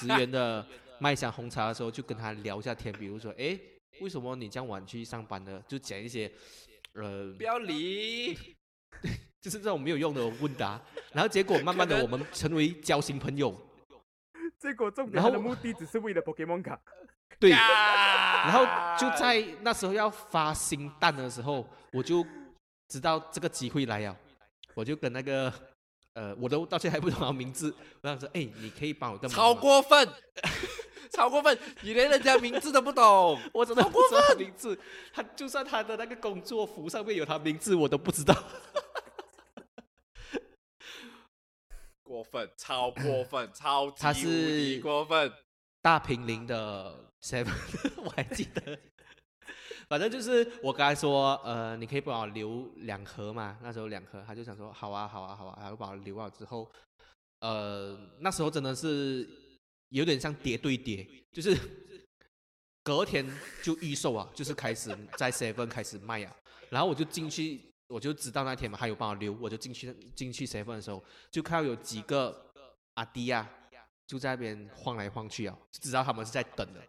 十元的麦香红茶的时候，就跟他聊一下天，比如说，哎，为什么你这样晚去上班呢？就讲一些，呃，不要理，就是这种没有用的问答。然后结果慢慢的，我们成为交心朋友。结果重点然后的目的只是为了 Pokemon 卡。对，然然后就在那时候要发新蛋的时候，我就知道这个机会来了，我就跟那个呃，我都到现在还不懂他名字，我想说，哎，你可以帮我个忙超，过分，超过分！你连人家名字都不懂，我真的不知道他名字，他就算他的那个工作服上面有他名字，我都不知道。过分，超过分，超级他无敌是过分。大平林的 Seven，我还记得。反正就是我刚才说，呃，你可以帮我留两盒嘛，那时候两盒，他就想说好啊，好啊，好啊，他就帮我留了之后，呃，那时候真的是有点像叠对叠，就是隔天就预售啊，就是开始在 Seven 开始卖啊，然后我就进去，我就知道那天嘛，他有帮我留，我就进去进去 Seven 的时候，就看到有几个阿弟啊，就在那边晃来晃去啊，就知道他们是在等的。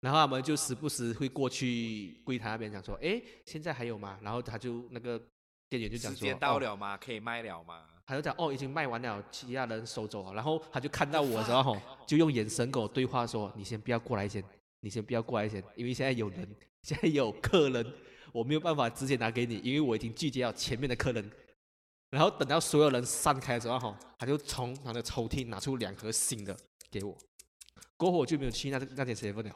然后他们就时不时会过去柜台那边讲说，哎，现在还有吗？然后他就那个店员就讲说，时间到哦了吗？可以卖了吗？他就讲哦已经卖完了，其他人收走了，然后他就看到我的时候吼，就用眼神跟我对话说：“你先不要过来先，你先不要过来先，因为现在有人，现在有客人，我没有办法直接拿给你，因为我已经拒绝了前面的客人。”然后等到所有人散开的时候吼，他就从他的抽屉拿出两盒新的给我，过后我就没有去那那间 seven 了。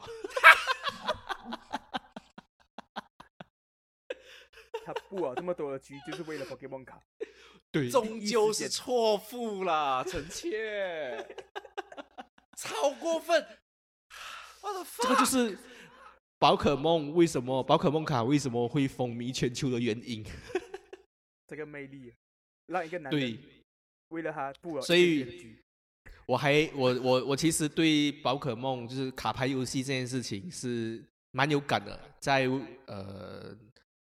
他布了这么多的局，就是为了 Pokemon 卡。对终究是错付了，臣妾，超过分！我的这个就是宝可梦为什么宝可梦卡为什么会风靡全球的原因。这个魅力，让一个男对，为了他不所以。我还我我我其实对宝可梦就是卡牌游戏这件事情是蛮有感的，在呃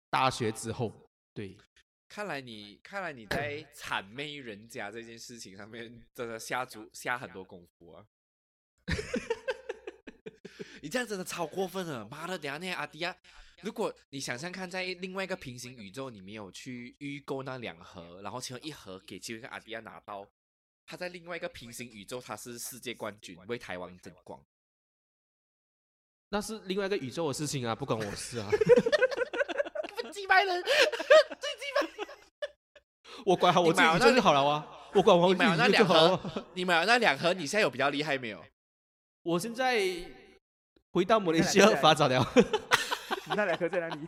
大学之后，对，看来你看来你在谄媚人家这件事情上面真的下足下很多功夫啊！你这样真的超过分了，妈的！等下那些阿迪亚，如果你想象看，在另外一个平行宇宙，你没有去预购那两盒，然后其中一盒给其中一个阿迪亚拿到，他在另外一个平行宇宙他是世界冠军，为台湾争光。那是另外一个宇宙的事情啊，不关我事啊，不 几百人，我管好我自己就好了啊，我管好我你买了那自己就两好了。盒，你买了那两盒，你现在有比较厉害没有？我现在回到马来西亚发展了。你那两颗在哪里？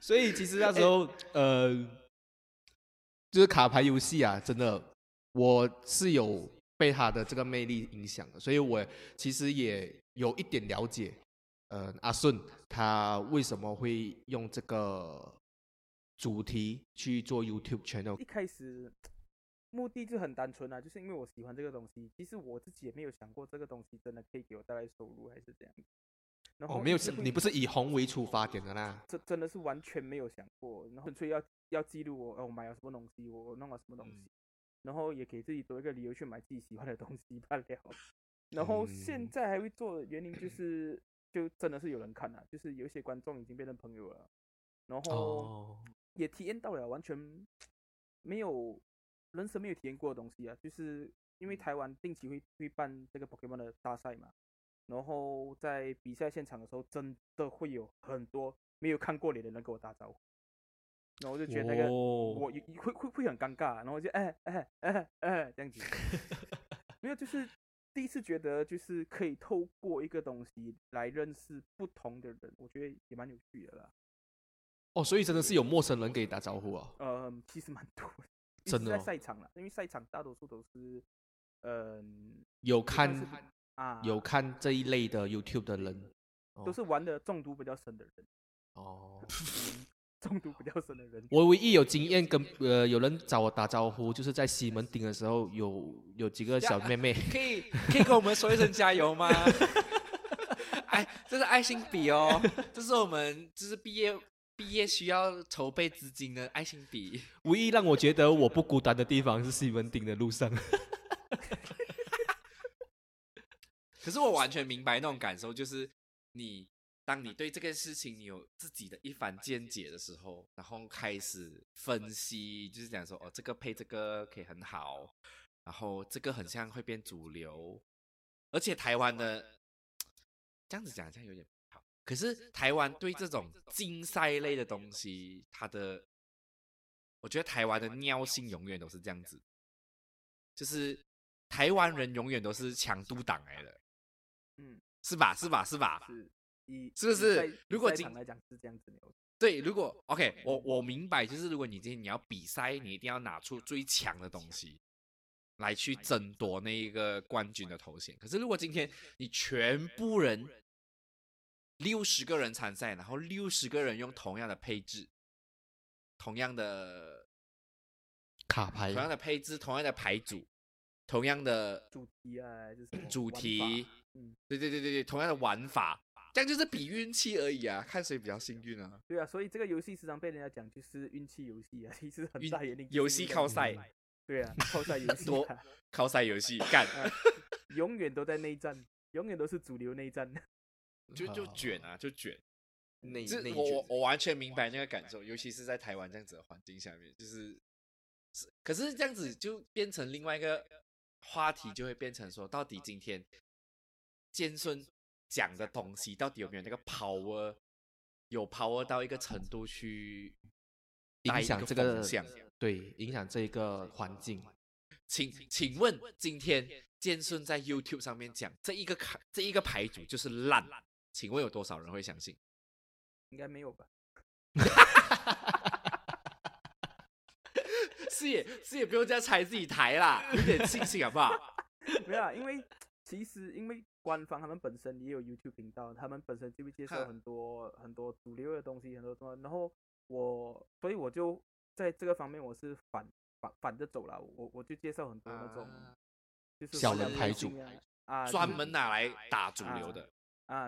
所以其实那时候，呃，就是卡牌游戏啊，真的我是有被它的这个魅力影响的，所以我其实也有一点了解，呃，阿顺他为什么会用这个主题去做 YouTube channel 一。开始目的就很单纯啊，就是因为我喜欢这个东西。其实我自己也没有想过这个东西真的可以给我带来收入，还是这样。然后哦，没有一直，会你不是以红为出发点的啦。这真的是完全没有想过，然后纯粹要要记录我，哦，我买了什么东西，我弄了什么东西，嗯然后也给自己多一个理由去买自己喜欢的东西罢了。然后现嗯在还会做的原因就是，就真的是有人看了、就是有一些观众已经变成朋友了，然后哦，也体验到了完全没有人生没有体验过的东西啊，就是因为台湾定期会会办这个 Pokemon 的大赛嘛，然后在比赛现场的时候，真的会有很多没有看过脸的人跟我打招呼，然后我就觉得那个、哦我有会会会很尴尬，然后我就哎哎哎哎这样子，没有就是第一次觉得就是可以透过一个东西来认识不同的人，我觉得也蛮有趣的啦。哦，所以真的是有陌生人给你打招呼啊。嗯，其实蛮多的，真的在赛场了，因为赛场大多数都是，嗯、有看啊，有看这一类的 YouTube 的人，哦都是玩的中毒比较深的人，哦。嗯中毒比较深的人。我唯一有经验跟呃有人找我打招呼，就是在西门町的时候，有有几个小妹妹，可以 可以跟我们说一声加油吗？哎，这是爱心笔哦，这是我们就是毕业毕业需要筹备资金的爱心笔。唯一让我觉得我不孤单的地方是西门町的路上。可是我完全明白那种感受，就是你当你对这个事情你有自己的一番见解的时候，然后开始分析，就是讲说哦，这个配这个可以很好，然后这个很像会变主流，而且台湾的 这样子讲好像有点可是台湾对这种竞赛类的东西，它的我觉得台湾的尿性永远都是这样子，就是台湾人永远都是强度党来的。嗯，是吧？是吧？是吧？是是不是如果今赛场来讲是这样子对，如果 OK，我我明白，就是如果你今天你要比赛，你一定要拿出最强的东西来去争夺那一个冠军的头衔。可是如果今天你全部人六十个人参赛，然后六十个人用同样的配置、同样的卡牌。同样的配置、同样的牌组、同样的主题啊，就是主题，嗯，对对对对对，同样的玩法，这样就是比运气而已啊，看谁比较幸运啊。对啊，所以这个游戏时常被人家讲就是运气游戏啊，其实很运大原因游戏靠赛，对啊，靠赛游戏。多啊，靠赛游戏干，啊永远都在内战，永远都是主流内战。就就卷啊，就卷。内就是内我我我完全明白那个感受，尤其是在台湾这样子的环境下面，就是是，可是这样子就变成另外一个话题，就会变成说，到底今天尖孙讲的东西到底有没有那个 power，有 power 到一个程度去影响这个？对影响这一个环境。请请问今天剑顺在 YouTube 上面讲这一个卡这一个牌组就是烂，请问有多少人会相信？应该没有吧？是也是也不用这样拆自己台啦，有点信心好不好？没有啊，因为其实因为官方他们本身也有 YouTube 频道，他们本身就会介绍很多很多主流的东西，很多什么，然后我所以我就在这个方面我是反反反着走了，我我就介绍很多那种、啊就是小人牌组心啊啊，就专门拿来打主流的。啊，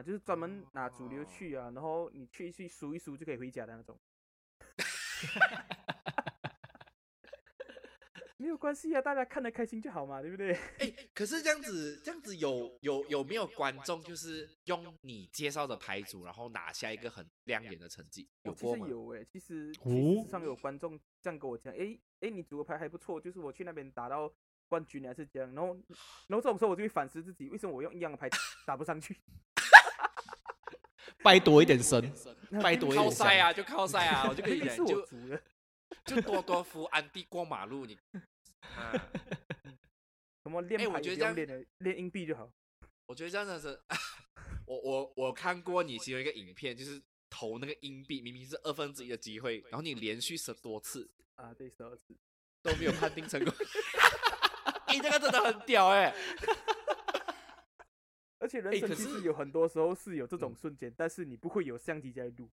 就是专门拿主流哦去啊，然后你去去数一数就可以回家的那种。没有关系啊，大家看得开心就好嘛，对不对？哎、可是这样子，这样子有有有没有观众就是用你介绍的牌组，然后拿下一个很亮眼的成绩？有其过吗？实有诶，其实其哦实上有观众这样跟我讲，诶诶，你组的牌还不错，就是我去那边打到冠军还是这样，然后 然后这种时候我就会反思自己，为什么我用一样的牌打不上去？拜多一点神，拜多一点香靠赛啊，就靠赛啊，我就跟你讲，明明是我就，就多多扶安迪过马路，你 啊，什么练哎我觉得这样不用练的，练硬币就好。我觉得这样子是，我我我看过你其中一个影片，就是投那个硬币，明明是二分之一的机会，然后你连续十多次啊，对，十二次。都没有判定成功，哎、这个真的很屌哎、而且人生其实有很多时候是有这种嗯瞬间，但是你不会有相机在录，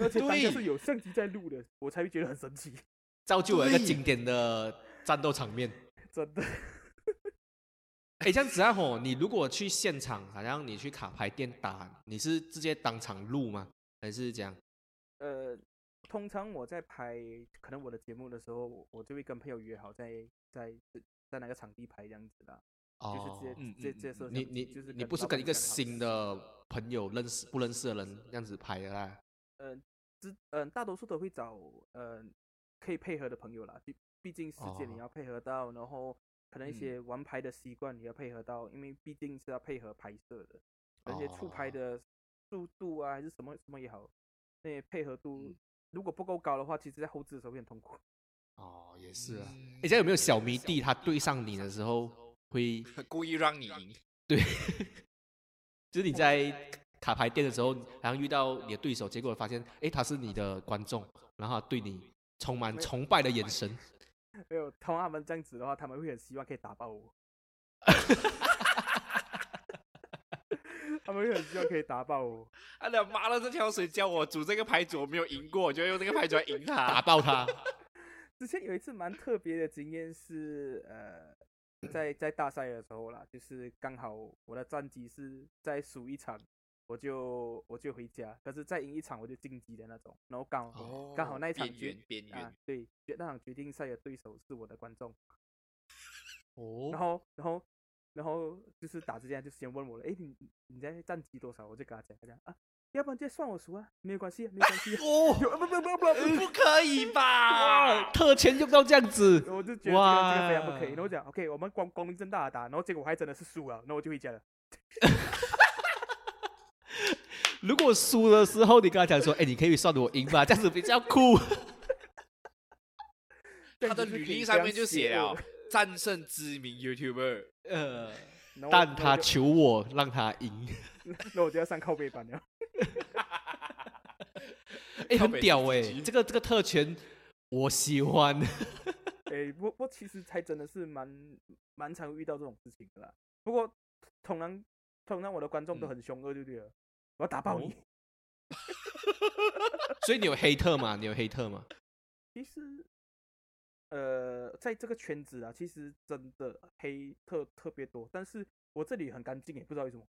而且当下是有相机在录的，我才会觉得很神奇，造就了一个经典的战斗场面。真的。哎，这样子啊吼，你如果去现场，好像你去卡牌店打，你是直接当场录吗？还是这样？呃，通常我在拍可能我的节目的时候，我我就会跟朋友约好在在在哪个场地拍这样子啦，就是直接、接接嗯设你你就是你不是跟一个新的朋友认识不认识的人这样子拍的啦？嗯，之嗯，大多数都会找嗯可以配合的朋友啦，毕毕竟时间你哦要配合到，然后可能一嗯些玩牌的习惯你要配合到，因为毕竟是要配合拍摄的，而且出牌哦的速度啊还是什么什么也好，那些配合度嗯如果不够高的话，其实在后置的时候会很痛苦。哦，也是啊。嗯哎，这有没有小迷弟他对上你的时候会 故意让你赢，对，就是你在卡牌店的时候，然后遇到你的对手，结果发现，哎，他是你的观众，然后他对你充满崇拜的眼神。没有，通常他们这样子的话，他们会很希望可以打爆我。他们会很希望可以打爆我。啊他妈的这条水叫我组这个牌组，我没有赢过，我就用这个牌组来赢打。爆他。之前有一次蛮特别的经验是，呃，在在大赛的时候啦，就是刚好我的战绩是在输一场，我就我就回家，可是再赢一场我就晋级的那种，然后刚好、刚好那一场边决啊，对，决那场决定赛的对手是我的观众，哦然后然后然后就是打之前就先问我了，哎，你你在战绩多少？我就跟他讲，他讲啊，要不然就算我输啊，没有关系啊，没有关系啊。哦，不不不不不，不可以吧？特权用到这样子，我就觉得这个这个非常不可以。然后我讲 OK，我们光光明正大的打，然后结果我还真的是输了，然后我就回家了。如果输的时候，你跟他讲说，哎，你可以算我赢吧，这样子比较酷。他的履历上面就写写了的，战胜知名 YouTuber。呃，但他求我让他赢，那我就要上靠背板了。哎，靠北很屌哎，自己这个这个特权我喜欢。哎，不不，其实才真的是蛮蛮常遇到这种事情的啦。不过通常通常我的观众都嗯很凶恶，对不对了？我要打爆你。哦 所以你有黑特吗？你有黑特吗？其实，呃，在这个圈子啊，其实真的黑特特别多，但是我这里很干净，也不知道为什么。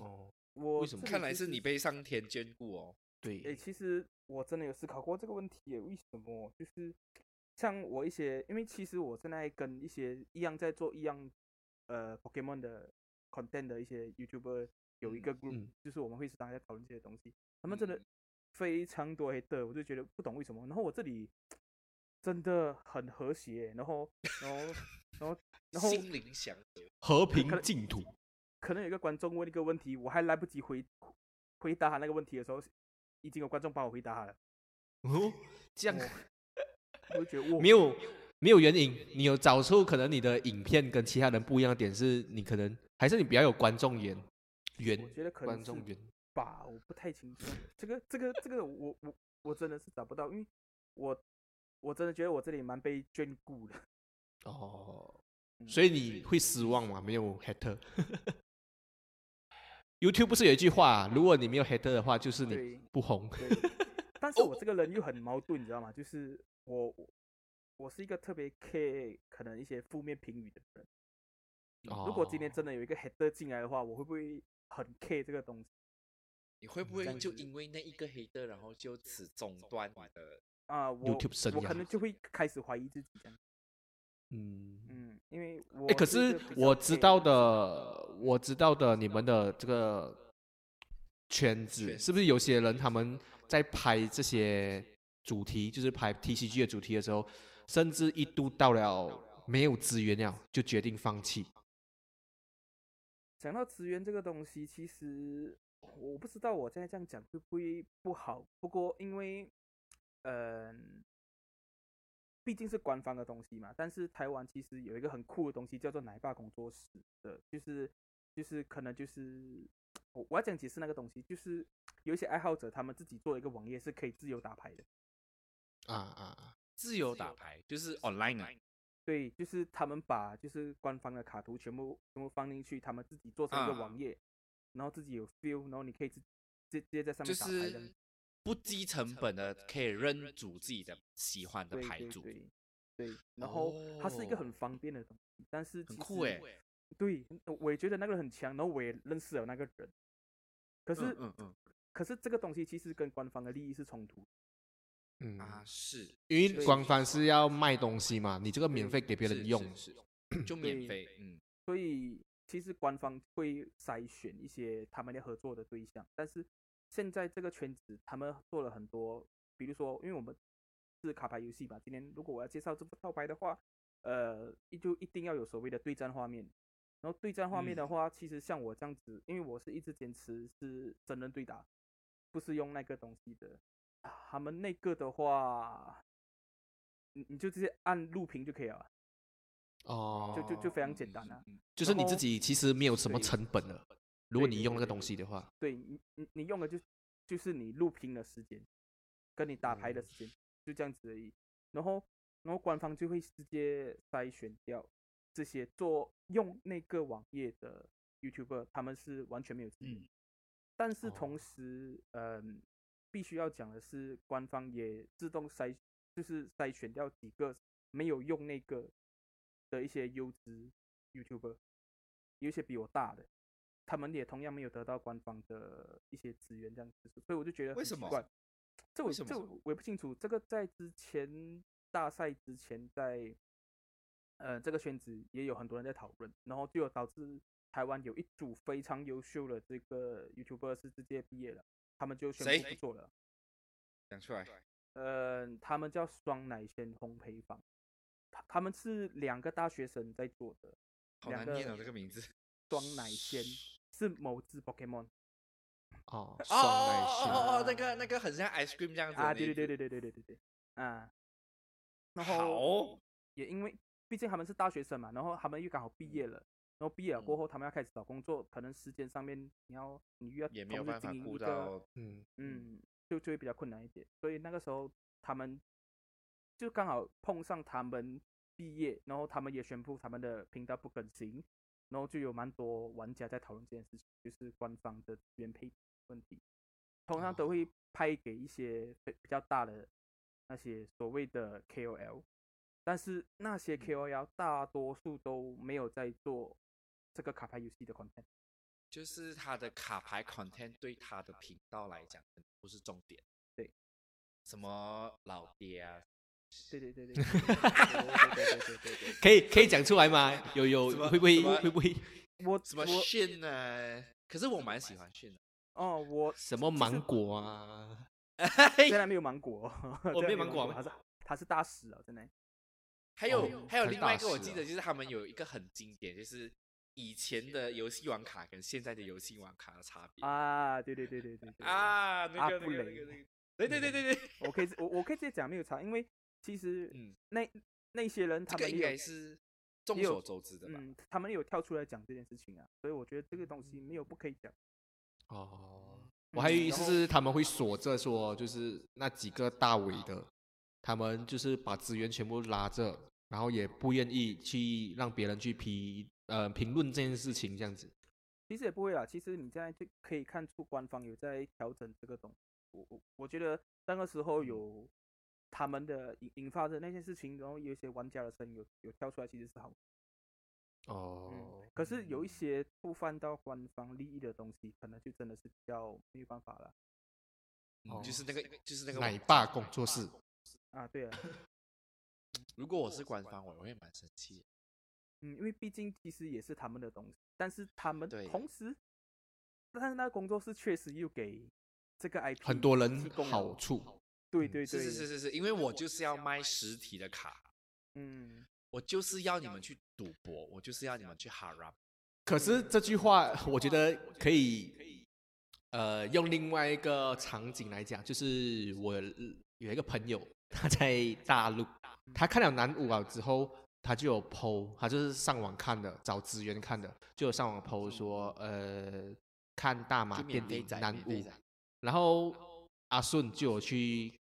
哦，我为什么看来是你被上天眷顾哦。对诶，，其实我真的有思考过这个问题耶，为什么？就是像我一些，因为其实我现在跟一些一样在做一样呃 Pokemon 的 content 的一些 YouTuber 有一个 group，、嗯就是我们会时常在讨论这些东西。他们真的嗯非常多黑的，我就觉得不懂为什么。然后我这里真的很和谐，然后然后然后然后心灵祥和，和平净土。可能有一个观众问一个问题，我还来不及回回答他那个问题的时候，已经有观众帮我回答他了。哦，这样我觉得我没有没有原因，你有找出可能你的影片跟其他人不一样的点，是你可能还是你比较有观众缘缘我觉得可能观众缘。吧，我不太清楚。这个这个这个我我我真的是找不到，因为我我真的觉得我这里蛮被眷顾的。哦，嗯所以你会失望吗？没有 hater。YouTube 不是有一句话、啊，如果你没有 hater 的话，就是你不红。但是我这个人又很矛盾，你知道吗？就是我我我是一个特别 care 可能一些负面评语的人。如果今天哦真的有一个 header 进来的话，我会不会很 care 这个东西你会不会就因为那一个黑的，然后就此中断你的？啊？我 YouTube 生涯我可能就会开始怀疑自己这样。嗯，嗯，因为我哎，可是我知道的，我知道的，你们的这个圈子是不是有些人他们在拍这些主题，就是拍 TCG 的主题的时候，甚至一度到了没有资源了，就决定放弃。讲到资源这个东西，其实我不知道我现在这样讲会不会不好。不过因为，嗯、毕竟是官方的东西嘛。但是台湾其实有一个很酷的东西叫做奶爸工作室的，就是就是可能就是我我要讲解释那个东西，就是有一些爱好者他们自己做了一个网页是可以自由打牌的。啊啊啊！自由打牌就是 online 啊，对，就是他们把就是官方的卡图全部全部放进去，他们自己做成一个啊网页，然后自己有 feel，然后你可以直直直接在上面打牌这样是子。不低成本的，可以认主自己的喜欢的牌组，对对对，然后它是一个很哦方便的东西，但是很酷实哎。对，我也觉得那个很强，然后我也认识了那个人，可是、嗯嗯嗯可是这个东西其实跟官方的利益是冲突。嗯，啊，是因为官方是要卖东西嘛，你这个免费给别人用，是是就免费，嗯，所以其实官方会筛选一些他们要合作的对象，但是现在这个圈子他们做了很多，比如说，因为我们是卡牌游戏吧，今天如果我要介绍这副套牌的话，呃，一就一定要有所谓的对战画面，然后对战画面的嗯话，其实像我这样子，因为我是一直坚持是真人对打，不是用那个东西的，啊他们那个的话，你你就直接按录屏就可以了。啊。哦，就就就非常嗯简单啊。就是你自己其实没有什么成本的，如果你用那个东西的话，对你你你用的就就是你录屏的时间，跟你打牌的嗯时间，就这样子而已。然后然后官方就会直接筛选掉这些做用那个网页的 YouTuber，他们是完全没有资源。嗯但是哦同时，嗯，必须要讲的是，官方也自动筛，就是筛选掉几个没有用那个的一些优质 YouTuber，有一些比我大的，他们也同样没有得到官方的一些资源，这样子，所以我就觉得为什么很奇怪。这我为什么这我我也不清楚，这个在之前大赛之前，在呃这个圈子也有很多人在讨论，然后就有导致台湾有一组非常优秀的这个 YouTuber 是直接毕业了，他们就宣布不做了。讲出来，呃，他们叫双奶鲜烘焙坊，他他们是两个大学生在做的，两好难念哦个这个名字。双奶鲜是某只 Pokemon 哦，哦哦，哦哦，那个那个很像 ice cream 这样子啊，对对对对对对对对对，啊，然后好，也因为毕竟他们是大学生嘛，然后他们又刚好毕业了，然后毕业了过嗯。后，他们要开始找工作，可能时间上面你要你又要也没有同时办法顾经营一个到，嗯，嗯，就就会比较困难一点。所以那个时候他们就刚好碰上他们毕业，然后他们也宣布他们的频道不更新，然后就有蛮多玩家在讨论这件事情，就是官方的资源配问题，通常都会派给一些比比较大的那些所谓的 KOL，但是那些 KOL 大多数都没有在做这个卡牌游戏的 content。就是他的卡牌 content 对他的频道来讲不是重点。对，什么老爹啊，对对对对，哈哈哈哈！可以可以讲出来吗？有有会不会会不会？我怎么炫呢？可是我蛮喜欢炫的哦。我什么芒果啊？原来 没有芒果。我没有芒果啊，他是他是大师啊，真的。还有还有另外一个，我记得就是他们有一个很经典，就是以前的游戏网卡跟现在的游戏网卡的差别。啊，对对对对对。啊，阿布雷，对对对对对。我可以我我可以直接讲没有差，因为。其实嗯，那那些人他们也是众所周知的吧？嗯，他们有跳出来讲这件事情啊，所以我觉得这个东西没有不可以讲。哦，我还有意思是他们会锁着说，就是那几个大尾的，他们就是把资源全部拉着，然后也不愿意去让别人去批呃评论这件事情，这样子。其实也不会啦，其实你现在就可以看出官方有在调整这个东西。我我我觉得那个时候有他们的引引发的那些事情，然后有一些玩家的声音有有跳出来，其实是好。哦嗯，，可是有一些触犯到官方利益的东西，可能就真的是比较没有办法了嗯就是那个就是那个奶爸工作室。啊。对啊，如果我是官方，我会蛮生气的。嗯，因为毕竟其实也是他们的东西，但是他们同时，但是那个工作室确实又给这个 IP 很多人好处。对对对，是是是是是，因为我就是要卖实体的卡，嗯，我就是要你们去赌博，我就是要你们去 haram。可是这句话，我觉得可以，呃，用另外一个场景来讲，就是我有一个朋友，他在大陆，他看了南舞啊之后，他就有 PO，他就是上网看的，找资源看的，就有上网 PO 说，呃，看大马电影南舞然后阿顺就有去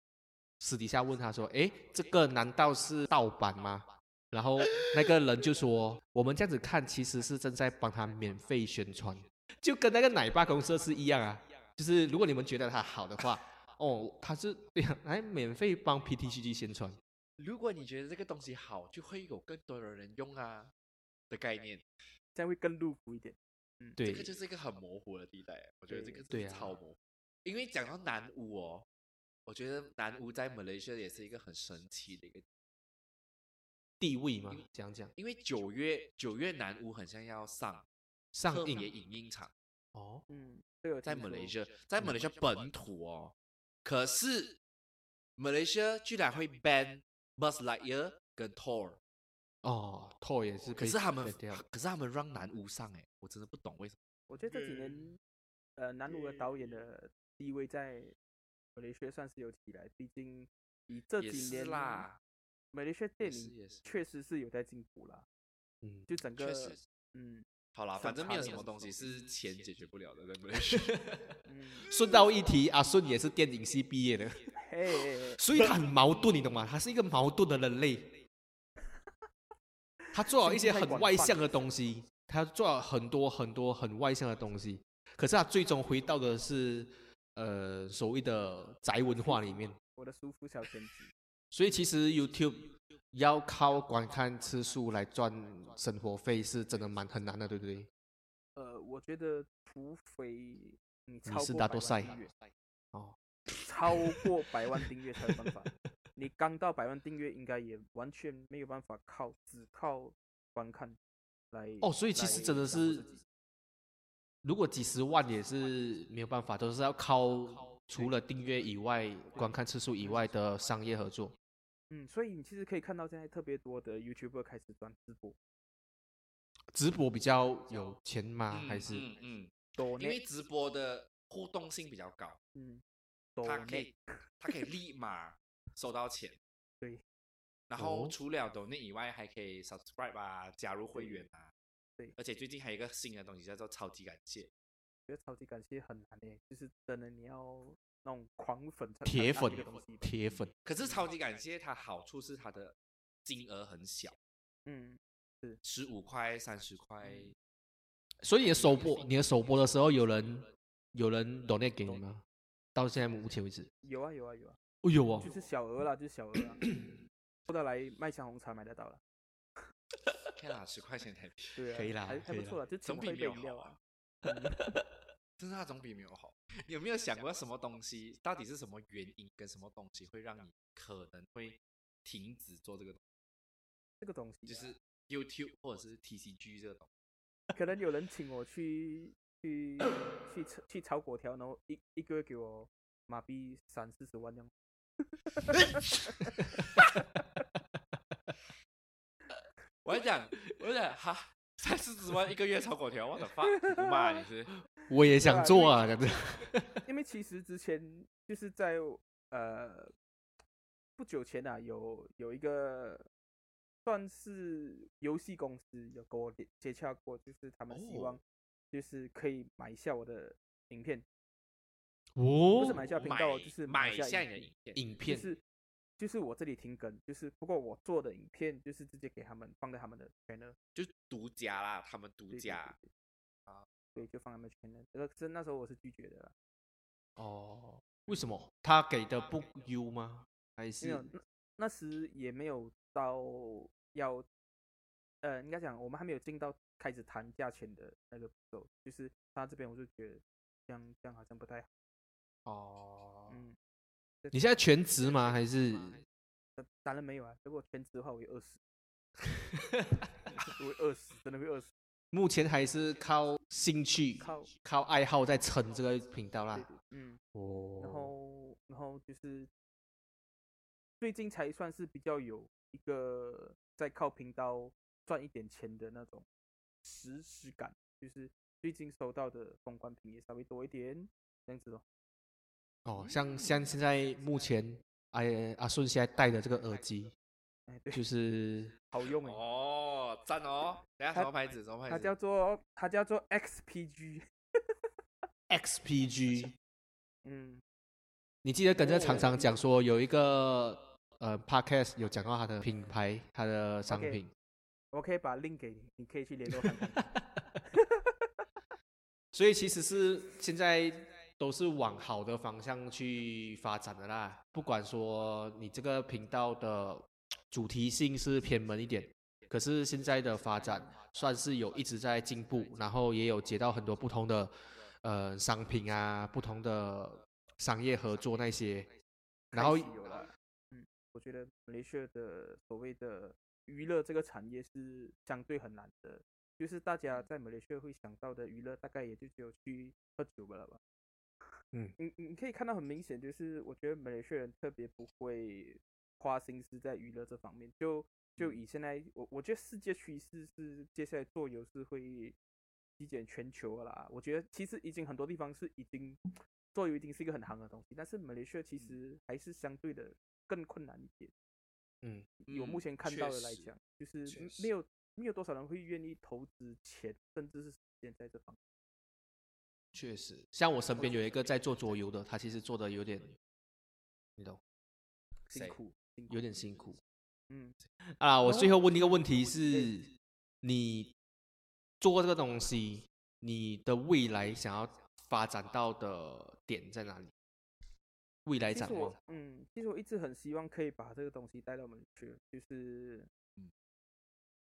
私底下问他说：“哎，这个难道是盗版吗？”然后那个人就说：“我们这样子看，其实是正在帮他免费宣传，就跟那个奶爸公司是一样啊。就是如果你们觉得他好的话，哦，他是对免费帮 PTCG 宣传。如果你觉得这个东西好，就会有更多的人用啊的概念。这样会更入骨一点。对这个就是一个很模糊的地带，我觉得这个是超模糊。因为讲到南屋哦，我觉得南屋在马来西亚也是一个很神奇的一个，地位嘛，讲讲。因为九月九月南屋很像要上上映。影音场，哦，嗯，在马来西亚，在马来西亚本土哦，可是马来西亚居然会 ban Buzz Lightyear 跟 Thor，哦，，Tor 也是可以可是他们可是他们让南屋上哎，我真的不懂为什么。我觉得这几年，呃，南鲁的导演的地位在马来西亚算是有起来，毕竟以这几年啦，马来西亚电影确实是有在进步啦，嗯，就整个嗯好啦，反正没有什么东西是钱解决不了的，在马来西亚。嗯，顺道一提，阿顺也是电影系毕业的，嘿嘿嘿，所以他很矛盾，你懂吗？他是一个矛盾的人类。他做了一些很外向的东西，他做了很多很多很外向的东西，可是他最终回到的是呃所谓的宅文化里面。我的舒服小天子，所以其实 YouTube 要靠观看次数来赚生活费，是真的蛮很难的，对不对？呃，我觉得除非你超是过百万大多赛订阅，哦，超过百万订阅才有办法。你刚到百万订阅，应该也完全没有办法靠只靠观看来哦，所以其实真的是如果几十万也是没有办法，都是要靠除了订阅以外、观看次数以外的商业合作。嗯，所以你其实可以看到现在特别多的 YouTuber 开始转直播，直播比较有钱吗？嗯还是？嗯嗯，多因为直播的互动性比较高，嗯，他可以他可以立马收到钱。对，然后哦。除了 donate 以外，还可以 subscribe 啊，加入会员啊。对而且最近还有一个新的东西叫做超级感谢，觉得超级感谢很难诶，就是真的你要那种狂粉铁粉铁粉？可是超级感谢它好处是它的金额很小，嗯，是十五块、三十块，所以你的首播，你的首播的时候，有人有人 donate 给你吗？到现在目前为止，有啊有啊有啊，哦有啊就，是小额啦，就是小额啦，不得来麦香红茶买得到了，看啦，十块钱台币，对啊，可以啦还不错啦，就总比没有好杯饮料啊啊。真是那总比没有好。你有没有想过什么东西，到底是什么原因跟什么东西会让你可能会停止做这个东这个东西就是 YouTube 或者是 TCG 这个东西。可能有人请我去去去炒去炒粿条，然后一一个月给我马币三四十万这样。我跟你讲，我跟你讲，哈，三四十万一个月炒粿条，我的发，你不骂你是？我也想做啊，这样子。因为其实之前就是在呃不久前啊，有有一个算是游戏公司有跟我接接洽过，就是他们希望哦就是可以买一下我的影片，哦不是买下频道哦，就是下买下你的影影片，就影片是就是我这里停更，就是不过我做的影片就是直接给他们放在他们的 channel，就是独家啦，他们独对对家啊。对对，就放他们 channel。这个是那时候我是拒绝的啦，哦，为什么他给的不优吗？还没是有那那时也没有到要，呃，应该讲我们还没有进到开始谈价钱的那个步骤，就是他这边我就觉得这样这样好像不太好，哦？嗯，你现在全职吗？还是呃当然没有啊，如果全职的话我会饿死，我会饿死，真的会饿死，目前还是靠兴趣、靠靠爱好在撑这个频道啦嗯。哦，然后然后就是最近才算是比较有一个在靠频道赚一点钱的那种实时感，就是最近收到的公关品也稍微多一点，这样子咯。哦，像像现在目前哎阿顺现在戴的这个耳机，哎，对，就是 好用哎，哦，赞哦！等下什么牌子？什么牌子？它叫做它叫做 XPG，XPG。嗯，你记得跟这个厂商讲说，有一个呃 podcast 有讲到它的品牌、它的商品，我可以把 link 给你，你可以去联络看看。所以其实是现在都是往好的方向去发展的啦。不管说你这个频道的主题性是偏门一点，可是现在的发展算是有一直在进步，然后也有接到很多不同的呃商品啊，不同的商业合作那些，然后有了，嗯，我觉得马来西亚的所谓的娱乐这个产业是相对很难的，就是大家在马来西亚会想到的娱乐，大概也就只有去喝酒了吧。嗯你你你可以看到很明显，就是我觉得马来西亚人特别不会花心思在娱乐这方面。就就以现在我我觉得世界趋势是接下来做游是会席卷全球了啦。我觉得其实已经很多地方是已经做游已经是一个很行的东西，但是马来西亚其实还是相对的更困难一点。嗯，以我目嗯前看到的来讲，就是没有没有多少人会愿意投资钱，甚至是时间在这方面。确实，像我身边有一个在做桌游的，他其实做的有点，你懂，辛苦，有点辛苦。嗯，啊，我最后问一个问题哎是，你做这个东西，你的未来想要发展到的点在哪里？未来展望？嗯，其实我一直很希望可以把这个东西带到我们去，就是嗯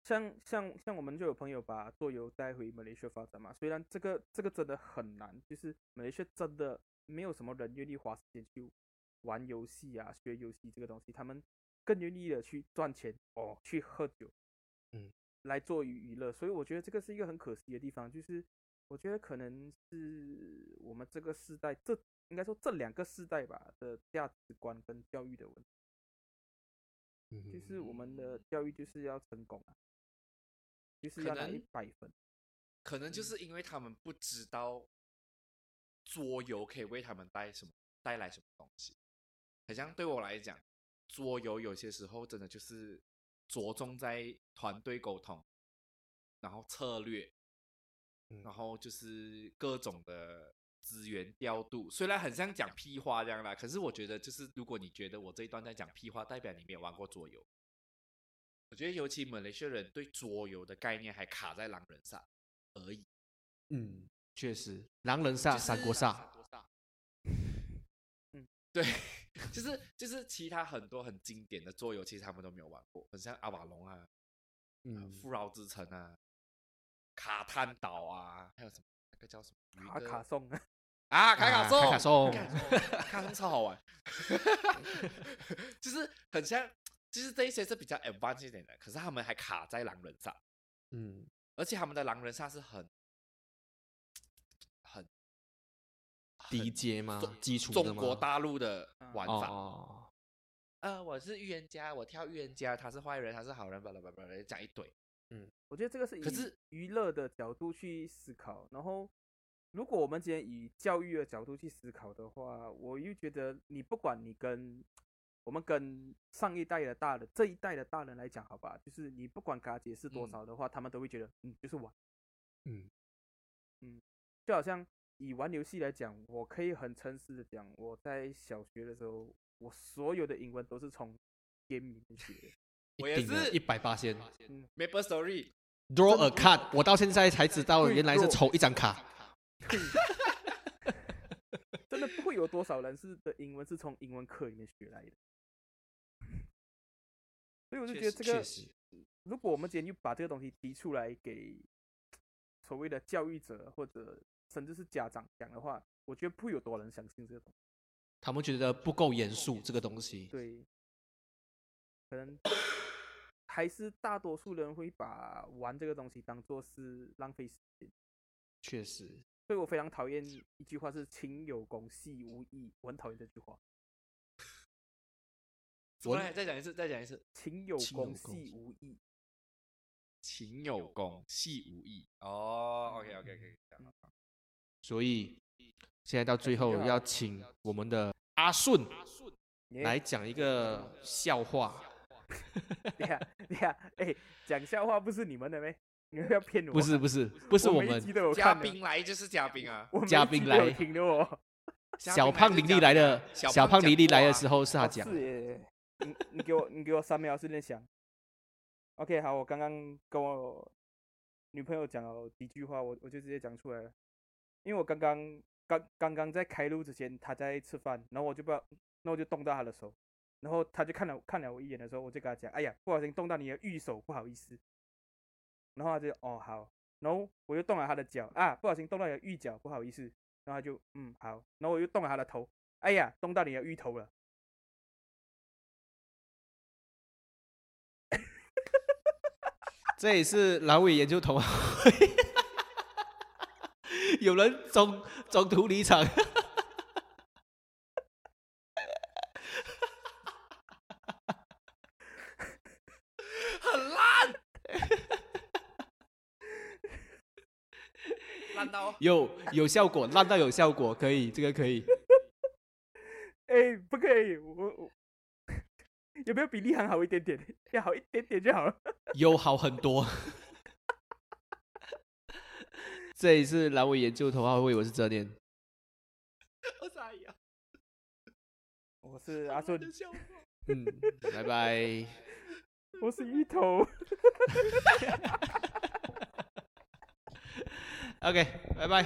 像像像我们就有朋友把桌游带回马来西亚发展嘛，虽然这个这个真的很难，就是马来西亚真的没有什么人愿意花时间去玩游戏啊、学游戏这个东西，他们更愿意的去赚钱哦，去喝酒，嗯，来做娱娱乐，所以我觉得这个是一个很可惜的地方，就是我觉得可能是我们这个时代，这应该说这两个世代吧的价值观跟教育的问题，嗯就是我们的。教育就是要成功啊，就是可要拿一能百分。可能就是因为他们不知道桌游可以为他们带什么带来什么东西。好像对我来讲，桌游有些时候真的就是着重在团队沟通，然后策略，嗯然后就是各种的资源调度。虽然很像讲屁话这样啦，可是我觉得就是如果你觉得我这一段在讲屁话，代表你没有玩过桌游。我觉得尤其马来西亚人对桌游的概念还卡在狼人杀而已。嗯，确实，狼人杀、三国杀，对，就是就是其他很多很经典的桌游，其实他们都没有玩过，很像阿瓦隆啊、呃嗯，富饶之城啊、卡滩岛啊，还有什么那个叫什么？卡个卡颂啊，啊，卡卡颂，卡卡颂干 卡颂超好玩，就是很像，就是这一些是比较 advanced 一点的，可是他们还卡在狼人杀，嗯，而且他们的狼人杀是很很低阶吗中？基础中国大陆的玩法。哦，呃，我是预言家，我跳预言家，他是坏人，他是好人，巴拉巴拉巴拉，讲一堆。嗯我觉得这个是以可是娱乐的角度去思考，然后如果我们今天以教育的角度去思考的话，我又觉得你不管你跟我们跟上一代的大人这一代的大人来讲，好吧，就是你不管给他解释多嗯少的话，他们都会觉得嗯就是玩，嗯嗯就好像以玩游戏来讲，我可以很诚实的讲，我在小学的时候，我所有的英文都是从 game 里面学的。我也是一百八千。Maple Story，Draw a card，我到现在才知道原来是抽一张卡。真的不会有多少人是的英文是从英文课里面学来的，所以我就觉得这个，如果我们今天就把这个东西提出来给所谓的教育者或者甚至是家长讲的话，我觉得不会有多人相信这个东西。他们觉得不够严肃这个东西。对，可能还是大多数人会把玩这个东西当做是浪费时间。确实，所以我非常讨厌一句话是“勤有功，戏无益”，我很讨厌这句话。什么来再讲一次，再讲一次。勤有功，戏无益。勤有功，戏无益。哦，OK OK OK，所以现在到最后要请我们的阿顺耶来讲一个笑话。对呀，对呀，哎，讲笑话不是你们的咩？你们要骗我？不是不是不是我们嘉宾来就是嘉宾啊。嘉宾来听的哦。小胖玲玲来的，小胖林立来的时候，是他哦讲。你你给我你给我三秒时间想。OK，好，我刚刚跟我女朋友讲了几句话，我我就直接讲出来了。因为我刚刚刚刚刚在开录之前，她在吃饭，然后我就不知道，然后我就动到她的手，然后她就看了看了我一眼的时候，我就跟她讲，哎呀，不小心动到你的玉手，不好意思。然后她就哦好，然后我又动了她的脚啊，不小心动到你的玉脚，不好意思。然后她就嗯好，然后我又动了她的头，哎呀，动到你的芋头了。这也是阑尾研究同好会，有人中中途离场。很烂，烂到有有效果，烂到有效果，可以，这个可以。哎，不可以，我我有没有比立行好一点点？要好一点点就好了。有好很多。这一次阑尾研究头号会，我是哲念，我傻呀，我是阿顺，嗯，拜拜。我是芋头。OK，拜拜。